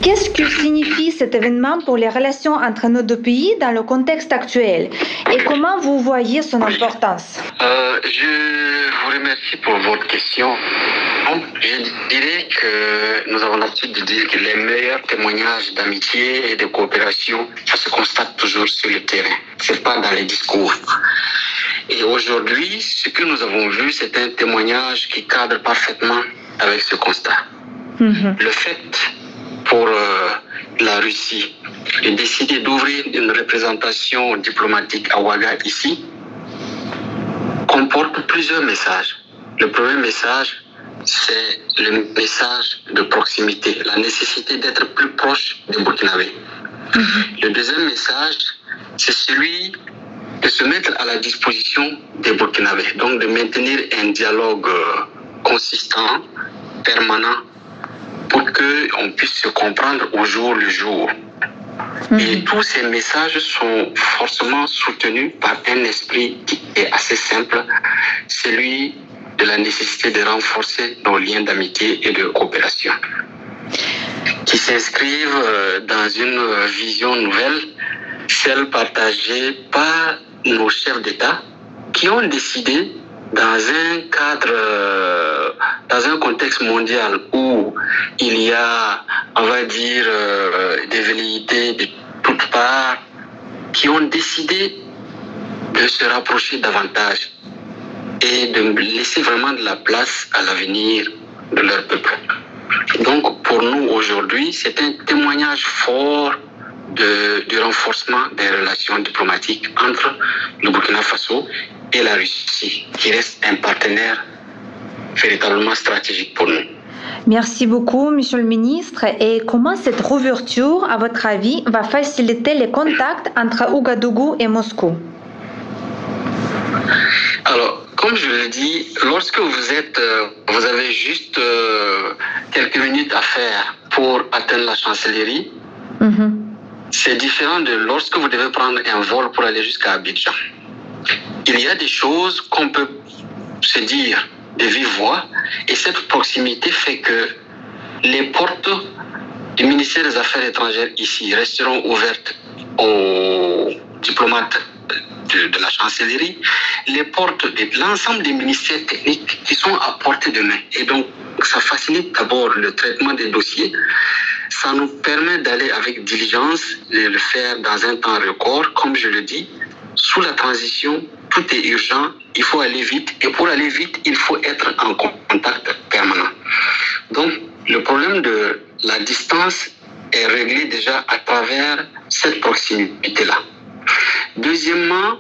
Qu'est-ce que signifie cet événement pour les relations entre nos deux pays dans le contexte actuel? Et comment vous voyez son importance? Euh, Je vous remercie pour votre question. Je dirais que nous avons l'habitude de dire que les meilleurs témoignages d'amitié et de coopération, ça se constate toujours sur le terrain. C'est pas dans les discours. Et aujourd'hui, ce que nous avons vu, c'est un témoignage qui cadre parfaitement avec ce constat. Mm-hmm. Le fait pour euh, la Russie de décider d'ouvrir une représentation diplomatique à Ouaga ici comporte plusieurs messages. Le premier message, c'est le message de proximité, la nécessité d'être plus proche des Burkinabés. Le deuxième message, c'est celui de se mettre à la disposition des Burkinabés, donc de maintenir un dialogue euh, consistant, permanent pour qu'on puisse se comprendre au jour le jour. Mhm. Et tous ces messages sont forcément soutenus par un esprit qui est assez simple, celui de la nécessité de renforcer nos liens d'amitié et de coopération, qui s'inscrivent euh, dans une vision nouvelle, celle partagée par nos chefs d'État, qui ont décidé dans un cadre, dans un contexte mondial où il y a, on va dire, euh, des velléités de toutes parts qui ont décidé de se rapprocher davantage et de laisser vraiment de la place à l'avenir de leur peuple. Donc pour nous aujourd'hui, c'est un témoignage fort de, du renforcement des relations diplomatiques entre le Burkina Faso et la Russie, qui reste un partenaire véritablement stratégique pour nous. Merci beaucoup, Monsieur le Ministre. Et comment cette rouverture, à votre avis, va faciliter les contacts entre Ouagadougou et Moscou? Alors, comme je l'ai dit, lorsque vous êtes, euh, vous avez juste euh, quelques minutes à faire pour atteindre la chancellerie, mm-hmm. C'est différent de lorsque vous devez prendre un vol pour aller jusqu'à Abidjan. Il y a des choses qu'on peut se dire de vive voix et cette proximité fait que les portes du ministère des Affaires étrangères ici resteront ouvertes aux diplomates de, la chancellerie, les portes de l'ensemble des ministères techniques qui sont à portée de main. Et donc, ça facilite d'abord le traitement des dossiers. Ça nous permet d'aller avec diligence, et le faire dans un temps record, comme je le dis, sous la transition tout est urgent, il faut aller vite. Et pour aller vite, il faut être en contact permanent. Donc, le problème de la distance est réglé déjà à travers cette proximité-là. Deuxièmement,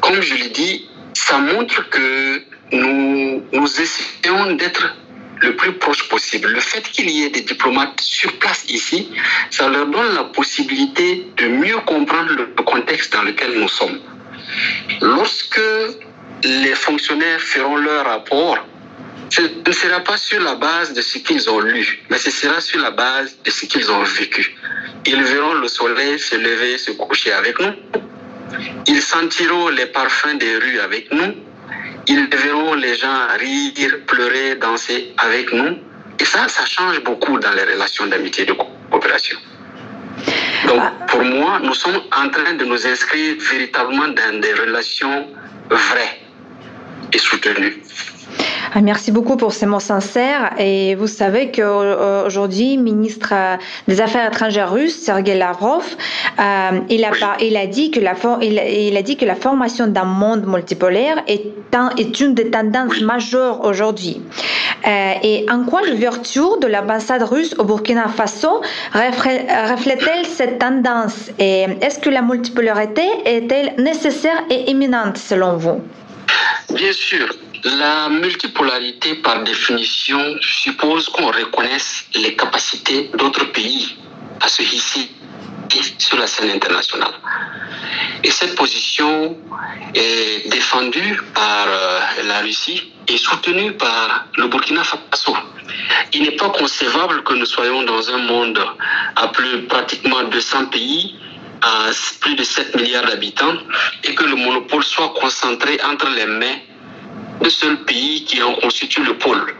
comme je l'ai dit, ça montre que nous, nous essayons d'être le plus proche possible. Le fait qu'il y ait des diplomates sur place ici, ça leur donne la possibilité de mieux comprendre le contexte dans lequel nous sommes. Lorsque les fonctionnaires feront leur rapport, ce ne sera pas sur la base de ce qu'ils ont lu, mais ce sera sur la base de ce qu'ils ont vécu. Ils verront le soleil se lever, se coucher avec nous. Ils sentiront les parfums des rues avec nous. Ils verront les gens rire, pleurer, danser avec nous. Et ça, ça change beaucoup dans les relations d'amitié et de coopération. Donc, pour moi, nous sommes en train de nous inscrire véritablement dans des relations vraies et soutenues. Ah, merci beaucoup pour ces mots sincères. Et vous savez qu'aujourd'hui, ministre des Affaires étrangères russe, Sergei Lavrov, euh, il, a, dit que la formation d'un monde multipolaire est, une des tendances majeures aujourd'hui. Euh, et en quoi l'ouverture de l'ambassade russe au Burkina Faso reflète-t-elle cette tendance? Et est-ce que la multipolarité est-elle nécessaire et imminente selon vous? Bien sûr, La multipolarité, par définition, suppose qu'on reconnaisse les capacités d'autres pays à se hisser sur la scène internationale. Et cette position est défendue par euh, la Russie et soutenue par le Burkina Faso. Il n'est pas concevable que nous soyons dans un monde à plus pratiquement 200 pays, à plus de 7 milliards d'habitants, et que le monopole soit concentré entre les mains d'un seul pays qui en constitue le pôle.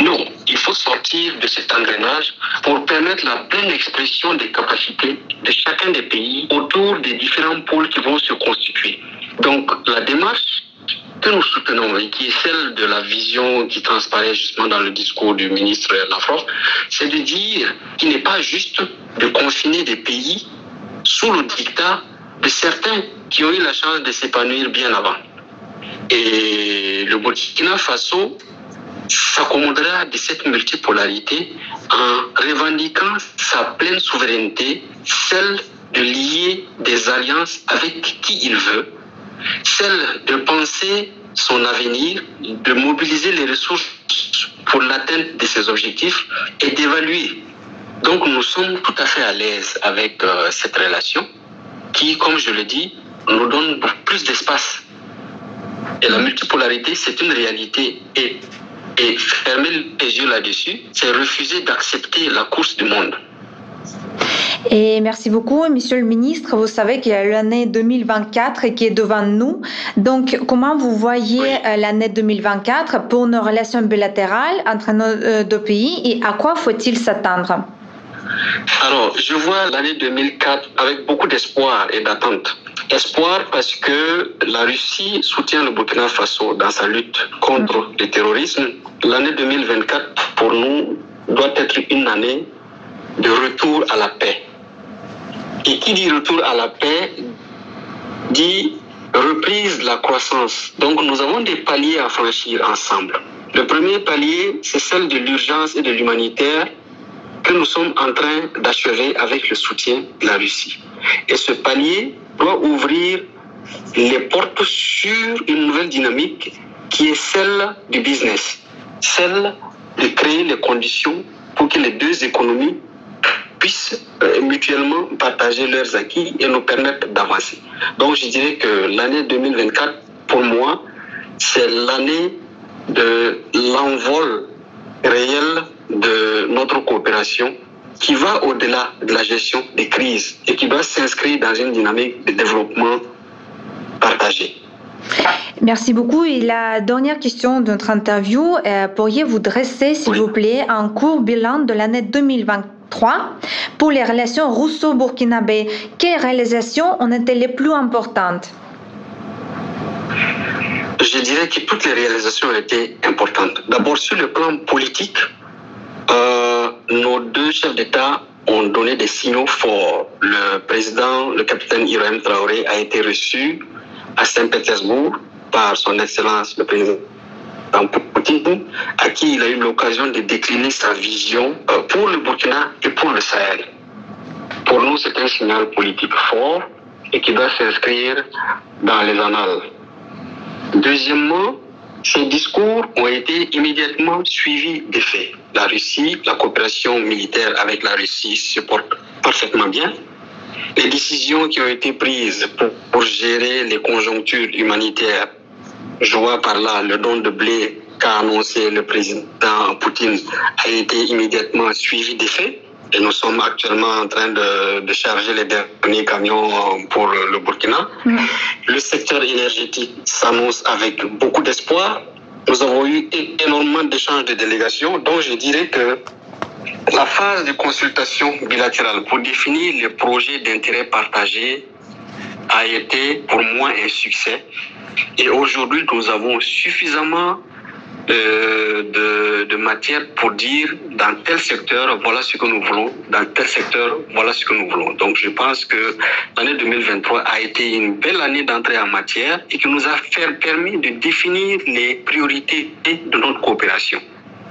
Non, il faut sortir de cet engrenage pour permettre la pleine expression des capacités de chacun des pays autour des différents pôles qui vont se constituer. Donc la démarche que nous soutenons et qui est celle de la vision qui transparaît justement dans le discours du ministre Lavrov, c'est de dire qu'il n'est pas juste de confiner des pays sous le dictat de certains qui ont eu la chance de s'épanouir bien avant. Et le Burkina Faso s'accommodera de cette multipolarité en revendiquant sa pleine souveraineté, celle de lier des alliances avec qui il veut, celle de penser son avenir, de mobiliser les ressources pour l'atteinte de ses objectifs et d'évaluer. Donc nous sommes tout à fait à l'aise avec euh, cette relation qui, comme je le dis, nous donne plus d'espace. Et la multipolarité, c'est une réalité. Et, et fermer les yeux là-dessus, c'est refuser d'accepter la course du monde. Et merci beaucoup, Monsieur le Ministre. Vous savez qu'il y a l'année 2024 qui est devant nous. Donc, comment vous voyez euh, l'année 2024 pour nos relations bilatérales entre nos euh, deux pays et à quoi faut-il s'attendre? Alors, je vois l'année 2004 avec beaucoup d'espoir et d'attente. Espoir parce que la Russie soutient le Burkina Faso dans sa lutte contre le terrorisme. L'année 2024, pour nous, doit être une année de retour à la paix. Et qui dit retour à la paix dit reprise de la croissance. Donc nous avons des paliers à franchir ensemble. Le premier palier, c'est celle de l'urgence et de l'humanitaire que nous sommes en train d'achever avec le soutien de la Russie. Et ce palier doit ouvrir les portes sur une nouvelle dynamique qui est celle du business, celle de créer les conditions pour que les deux économies puissent euh, mutuellement partager leurs acquis et nous permettre d'avancer. Donc je dirais que l'année 2024, pour moi, c'est l'année de l'envol réel de notre coopération qui va au-delà de la gestion des crises et qui doit s'inscrire dans une dynamique de développement partagé. Merci beaucoup. Et la dernière question de notre interview, euh, pourriez-vous dresser, s'il vous plaît, un court bilan de l'année 2023 pour les relations russo-burkinabé? Quelles réalisations ont été les plus importantes? Je dirais que toutes les réalisations ont été importantes. D'abord, sur le plan politique, euh, nos deux chefs d'État ont donné des signaux forts. Le président, le capitaine Ibrahim Traoré, a été reçu à Saint-Pétersbourg par son Excellence le président Poutine, à qui il a eu l'occasion de décliner sa vision euh, pour le Burkina et pour le Sahel. Pour nous, c'est un signal politique fort et qui doit s'inscrire dans les annales. Deuxièmement, ces discours ont été immédiatement suivis des faits. La Russie, la coopération militaire avec la Russie se porte parfaitement bien. Les décisions qui ont été prises pour, gérer les conjonctures humanitaires, je vois par là le don de blé qu'a annoncé le président Poutine a été immédiatement suivi des faits. Et nous sommes actuellement en train de, charger les derniers camions pour le Burkina. Le secteur énergétique s'annonce avec beaucoup d'espoir. Nous avons eu énormément d'échanges de délégations, donc je dirais que la phase de consultation bilatérale pour définir les projets d'intérêt partagé a été pour moi un succès. Et aujourd'hui, nous avons suffisamment de, matière pour dire dans tel secteur, voilà ce que nous voulons, dans tel secteur, voilà ce que nous voulons. Donc je pense que l'année 2023 a été une belle année d'entrée en matière et qui nous a fait, permis de définir les priorités de notre coopération.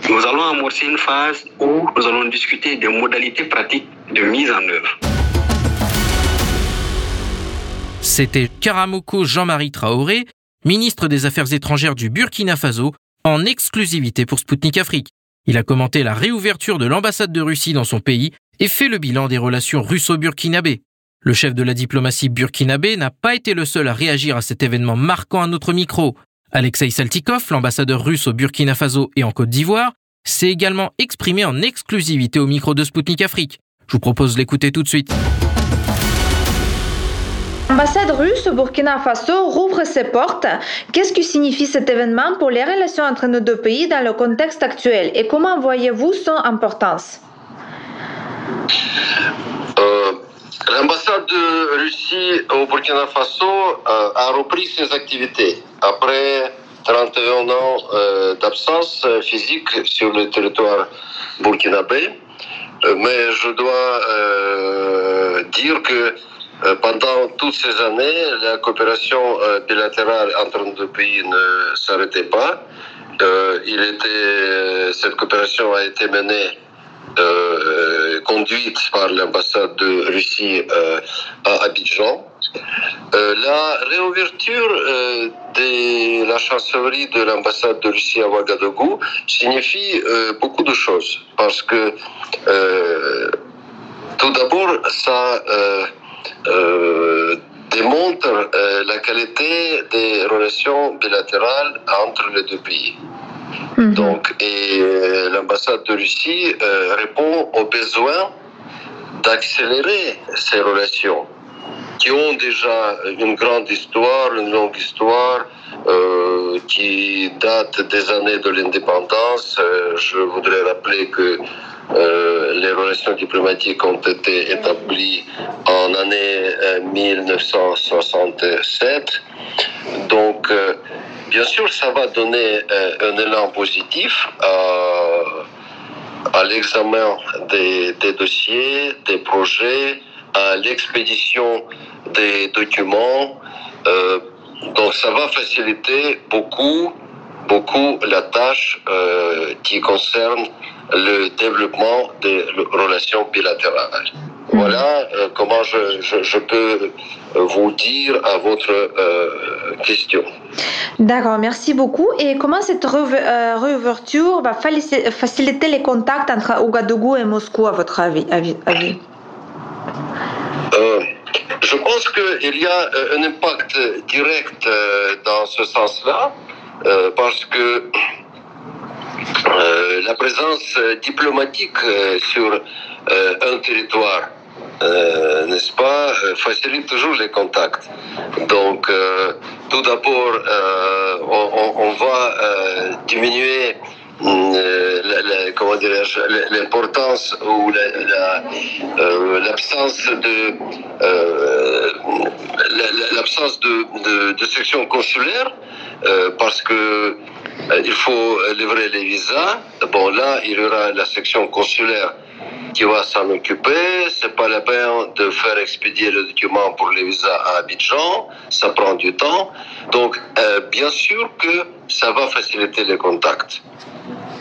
Nous allons amorcer une phase où nous allons discuter des modalités pratiques de mise en œuvre. C'était Karamoko Jean-Marie Traoré, ministre des Affaires étrangères du Burkina Faso, en exclusivité pour Sputnik Afrique. Il a commenté la réouverture de l'ambassade de Russie dans son pays et fait le bilan des relations russo-burkinabées. Le chef de la diplomatie burkinabé n'a pas été le seul à réagir à cet événement marquant à notre micro. Alexei Saltikov, l'ambassadeur russe au Burkina Faso et en Côte d'Ivoire, s'est également exprimé en exclusivité au micro de Sputnik Afrique. Je vous propose de l'écouter tout de suite. L'ambassade russe au Burkina Faso rouvre ses portes. Qu'est-ce que signifie cet événement pour les relations entre nos deux pays dans le contexte actuel et comment voyez-vous son importance? Euh, L'ambassade de Russie au Burkina Faso euh, a repris ses activités après 31 ans euh, d'absence physique sur le territoire burkinabé. Mais je dois dire que pendant toutes ces années, la coopération bilatérale entre nos deux pays ne s'arrêtait pas. était, cette coopération a été menée euh, conduite par l'ambassade de Russie euh, à Abidjan. Euh, la réouverture de la chancellerie de l'ambassade de Russie à Ouagadougou signifie beaucoup de choses parce que tout d'abord ça démontre la qualité des relations bilatérales entre les deux pays. Mhm. Donc, et euh, l'ambassade de Russie euh, répond au besoin d'accélérer ces relations qui ont déjà une grande histoire, une longue histoire, euh, qui date des années de l'indépendance. je voudrais rappeler que les relations diplomatiques ont été établies en année 1967. Donc, Bien sûr, ça va donner euh, un élan positif à, l'examen des, dossiers, des projets, à l'expédition des documents. Euh, donc ça va faciliter beaucoup, beaucoup la tâche euh, qui concerne le développement des relations bilatérales. Voilà euh, comment je, peux vous dire à votre euh, question. D'accord, merci beaucoup. Et comment cette euh, réouverture va faciliter les contacts entre Ouagadougou et Moscou, à votre avis, Je pense qu'il y a un impact direct dans ce sens-là, parce que la présence diplomatique sur un territoire euh, n'est-ce pas, euh, facilite toujours les contacts. Donc, euh, tout d'abord, on, va diminuer l'importance ou l'absence de l'absence de, de, section consulaire parce que il faut livrer les visas. Bon, là, il y aura la section consulaire qui va s'en occuper. C'est pas la peine de faire expédier le document pour les visas à Abidjan. Ça prend du temps. Donc, euh, bien sûr que ça va faciliter les contacts.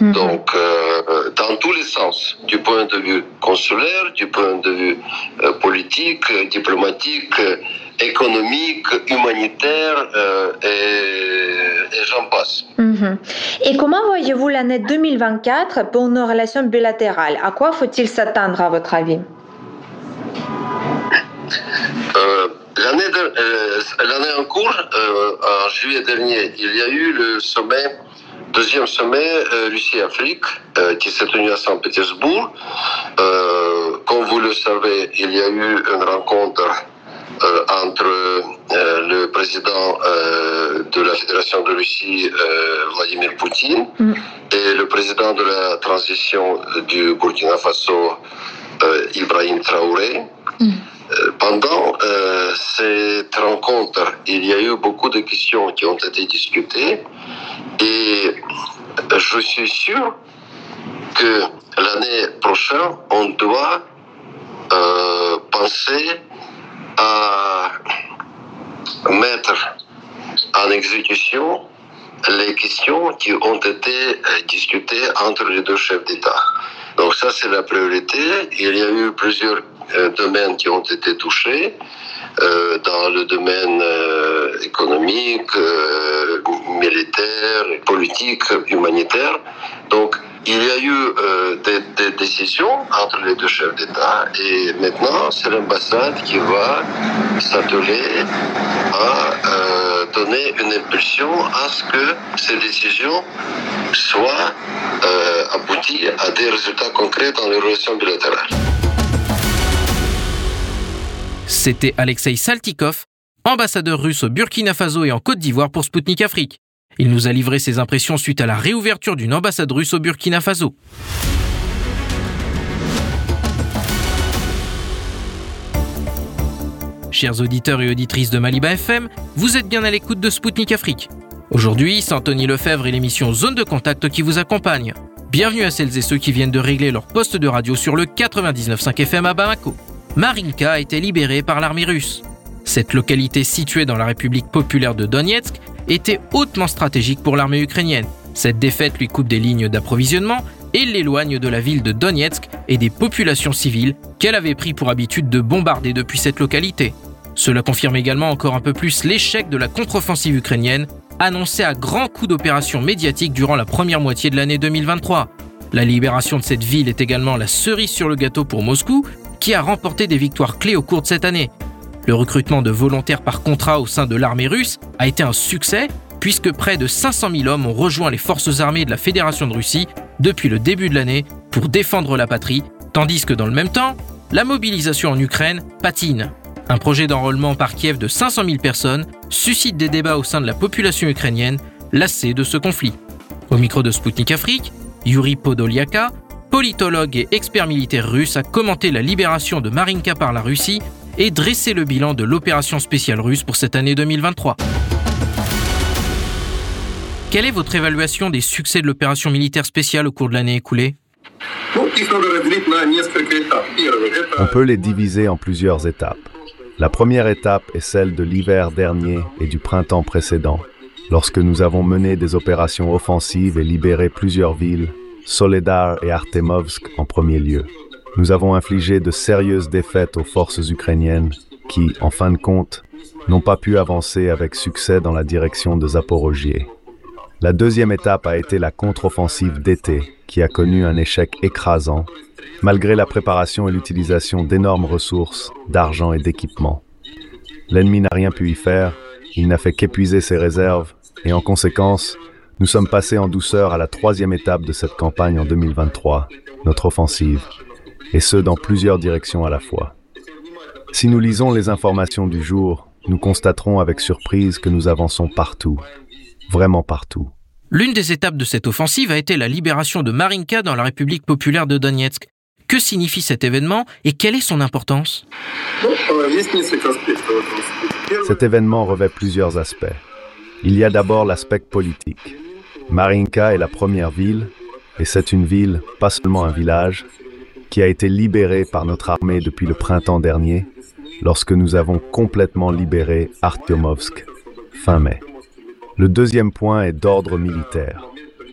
Mhm. Donc, euh, dans tous les sens, du point de vue consulaire, du point de vue euh, politique, diplomatique, économique, humanitaire et, j'en passe. Mhm. Et comment voyez-vous l'année 2024 pour nos relations bilatérales? À quoi faut-il s'attendre à votre avis? L'année en cours, en juillet dernier, il y a eu le sommet Deuxième sommet euh, Russie-Afrique euh, qui s'est tenu à Saint-Pétersbourg. Euh, comme vous le savez, il y a eu une rencontre entre le président de la Fédération de Russie, Vladimir Poutine, mm. et le président de la transition du Burkina Faso, Ibrahim Traoré. Mm. Pendant cette rencontre, il y a eu beaucoup de questions qui ont été discutées et je suis sûr que l'année prochaine, on doit euh, penser à mettre en exécution les questions qui ont été euh, discutées entre les deux chefs d'État. Donc ça, c'est la priorité. Il y a eu plusieurs euh, domaines qui ont été touchés. dans le domaine économique, militaire, politique, humanitaire. Donc, il y a eu euh, des, décisions entre les deux chefs d'État et maintenant c'est l'ambassade qui va s'atteler à euh, donner une impulsion à ce que ces décisions soient euh, abouties à des résultats concrets dans les relations bilatérales. C'était Alexei Saltikov, ambassadeur russe au Burkina Faso et en Côte d'Ivoire pour Sputnik Afrique. Il nous a livré ses impressions suite à la réouverture d'une ambassade russe au Burkina Faso. Chers auditeurs et auditrices de Maliba FM, vous êtes bien à l'écoute de Spoutnik Afrique. Aujourd'hui, c'est Anthony Lefebvre et l'émission Zone de Contact qui vous accompagnent. Bienvenue à celles et ceux qui viennent de régler leur poste de radio sur le 99.5 FM à Bamako. Marinka a été libérée par l'armée russe. Cette localité située dans la République populaire de Donetsk était hautement stratégique pour l'armée ukrainienne. Cette défaite lui coupe des lignes d'approvisionnement et l'éloigne de la ville de Donetsk et des populations civiles qu'elle avait pris pour habitude de bombarder depuis cette localité. Cela confirme également encore un peu plus l'échec de la contre-offensive ukrainienne, annoncée à grands coups d'opération médiatique durant la première moitié de l'année 2023. La libération de cette ville est également la cerise sur le gâteau pour Moscou, qui a remporté des victoires clés au cours de cette année. Le recrutement de volontaires par contrat au sein de l'armée russe a été un succès puisque près de 500 000 hommes ont rejoint les forces armées de la Fédération de Russie depuis le début de l'année pour défendre la patrie, tandis que dans le même temps, la mobilisation en Ukraine patine. Un projet d'enrôlement par Kiev de 500 000 personnes suscite des débats au sein de la population ukrainienne lassée de ce conflit. Au micro de Sputnik Afrique, Yuri Podoliaka, politologue et expert militaire russe, a commenté la libération de Marinka par la Russie et dresser le bilan de l'opération spéciale russe pour cette année 2023. Quelle est votre évaluation des succès de l'opération militaire spéciale au cours de l'année écoulée? On peut les diviser en plusieurs étapes. La première étape est celle de l'hiver dernier et du printemps précédent, lorsque nous avons mené des opérations offensives et libéré plusieurs villes, Soledar et Artemovsk en premier lieu nous avons infligé de sérieuses défaites aux forces ukrainiennes qui, en fin de compte, n'ont pas pu avancer avec succès dans la direction de Zaporogier. La deuxième étape a été la contre-offensive d'été, qui a connu un échec écrasant, malgré la préparation et l'utilisation d'énormes ressources, d'argent et d'équipement. L'ennemi n'a rien pu y faire, il n'a fait qu'épuiser ses réserves, et en conséquence, nous sommes passés en douceur à la troisième étape de cette campagne en 2023, notre offensive, et ce dans plusieurs directions à la fois. Si nous lisons les informations du jour, nous constaterons avec surprise que nous avançons partout, vraiment partout. L'une des étapes de cette offensive a été la libération de Marinka dans la République populaire de Donetsk. Que signifie cet événement et quelle est son importance? Cet événement revêt plusieurs aspects. Il y a d'abord l'aspect politique. Marinka est la première ville, et c'est une ville, pas seulement un village, qui a été libéré par notre armée depuis le printemps dernier, lorsque nous avons complètement libéré Artyomovsk, fin mai. Le deuxième point est d'ordre militaire.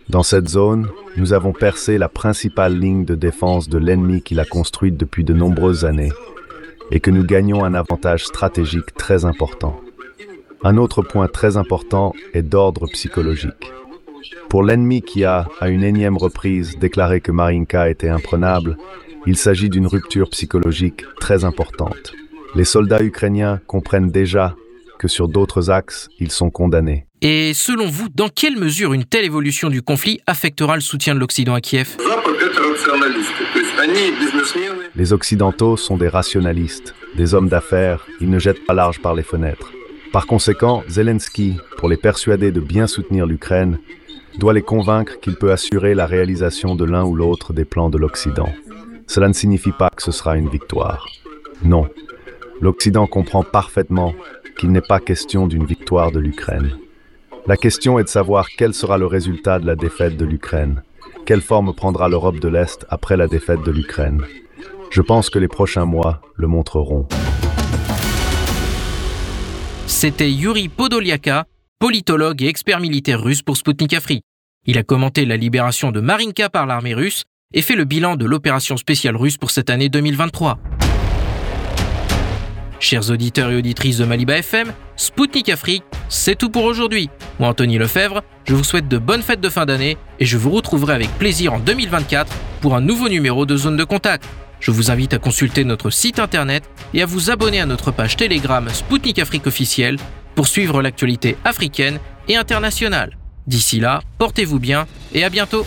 Dans cette zone, nous avons percé la principale ligne de défense de l'ennemi qu'il a construite depuis de nombreuses années, et que nous gagnons un avantage stratégique très important. Un autre point très important est d'ordre psychologique. Pour l'ennemi qui a, à une énième reprise, déclaré que Marinka était imprenable, il s'agit d'une rupture psychologique très importante. Les soldats ukrainiens comprennent déjà que sur d'autres axes, ils sont condamnés. Et selon vous, dans quelle mesure une telle évolution du conflit affectera le soutien de l'Occident à Kiev? Les Occidentaux sont des rationalistes, des hommes d'affaires, ils ne jettent pas large par les fenêtres. Par conséquent, Zelensky, pour les persuader de bien soutenir l'Ukraine, doit les convaincre qu'il peut assurer la réalisation de l'un ou l'autre des plans de l'Occident. Cela ne signifie pas que ce sera une victoire. Non, l'Occident comprend parfaitement qu'il n'est pas question d'une victoire de l'Ukraine. La question est de savoir quel sera le résultat de la défaite de l'Ukraine. Quelle forme prendra l'Europe de l'Est après la défaite de l'Ukraine? Je pense que les prochains mois le montreront. C'était Yuri Podoliaka, politologue et expert militaire russe pour Sputnik Afrique. Il a commenté la libération de Marinka par l'armée russe et fait le bilan de l'opération spéciale russe pour cette année 2023. Chers auditeurs et auditrices de Maliba FM, Spoutnik Afrique, c'est tout pour aujourd'hui. Moi, Anthony Lefebvre, je vous souhaite de bonnes fêtes de fin d'année et je vous retrouverai avec plaisir en 2024 pour un nouveau numéro de Zone de Contact. Je vous invite à consulter notre site internet et à vous abonner à notre page Telegram Spoutnik Afrique officielle pour suivre l'actualité africaine et internationale. D'ici là, portez-vous bien et à bientôt.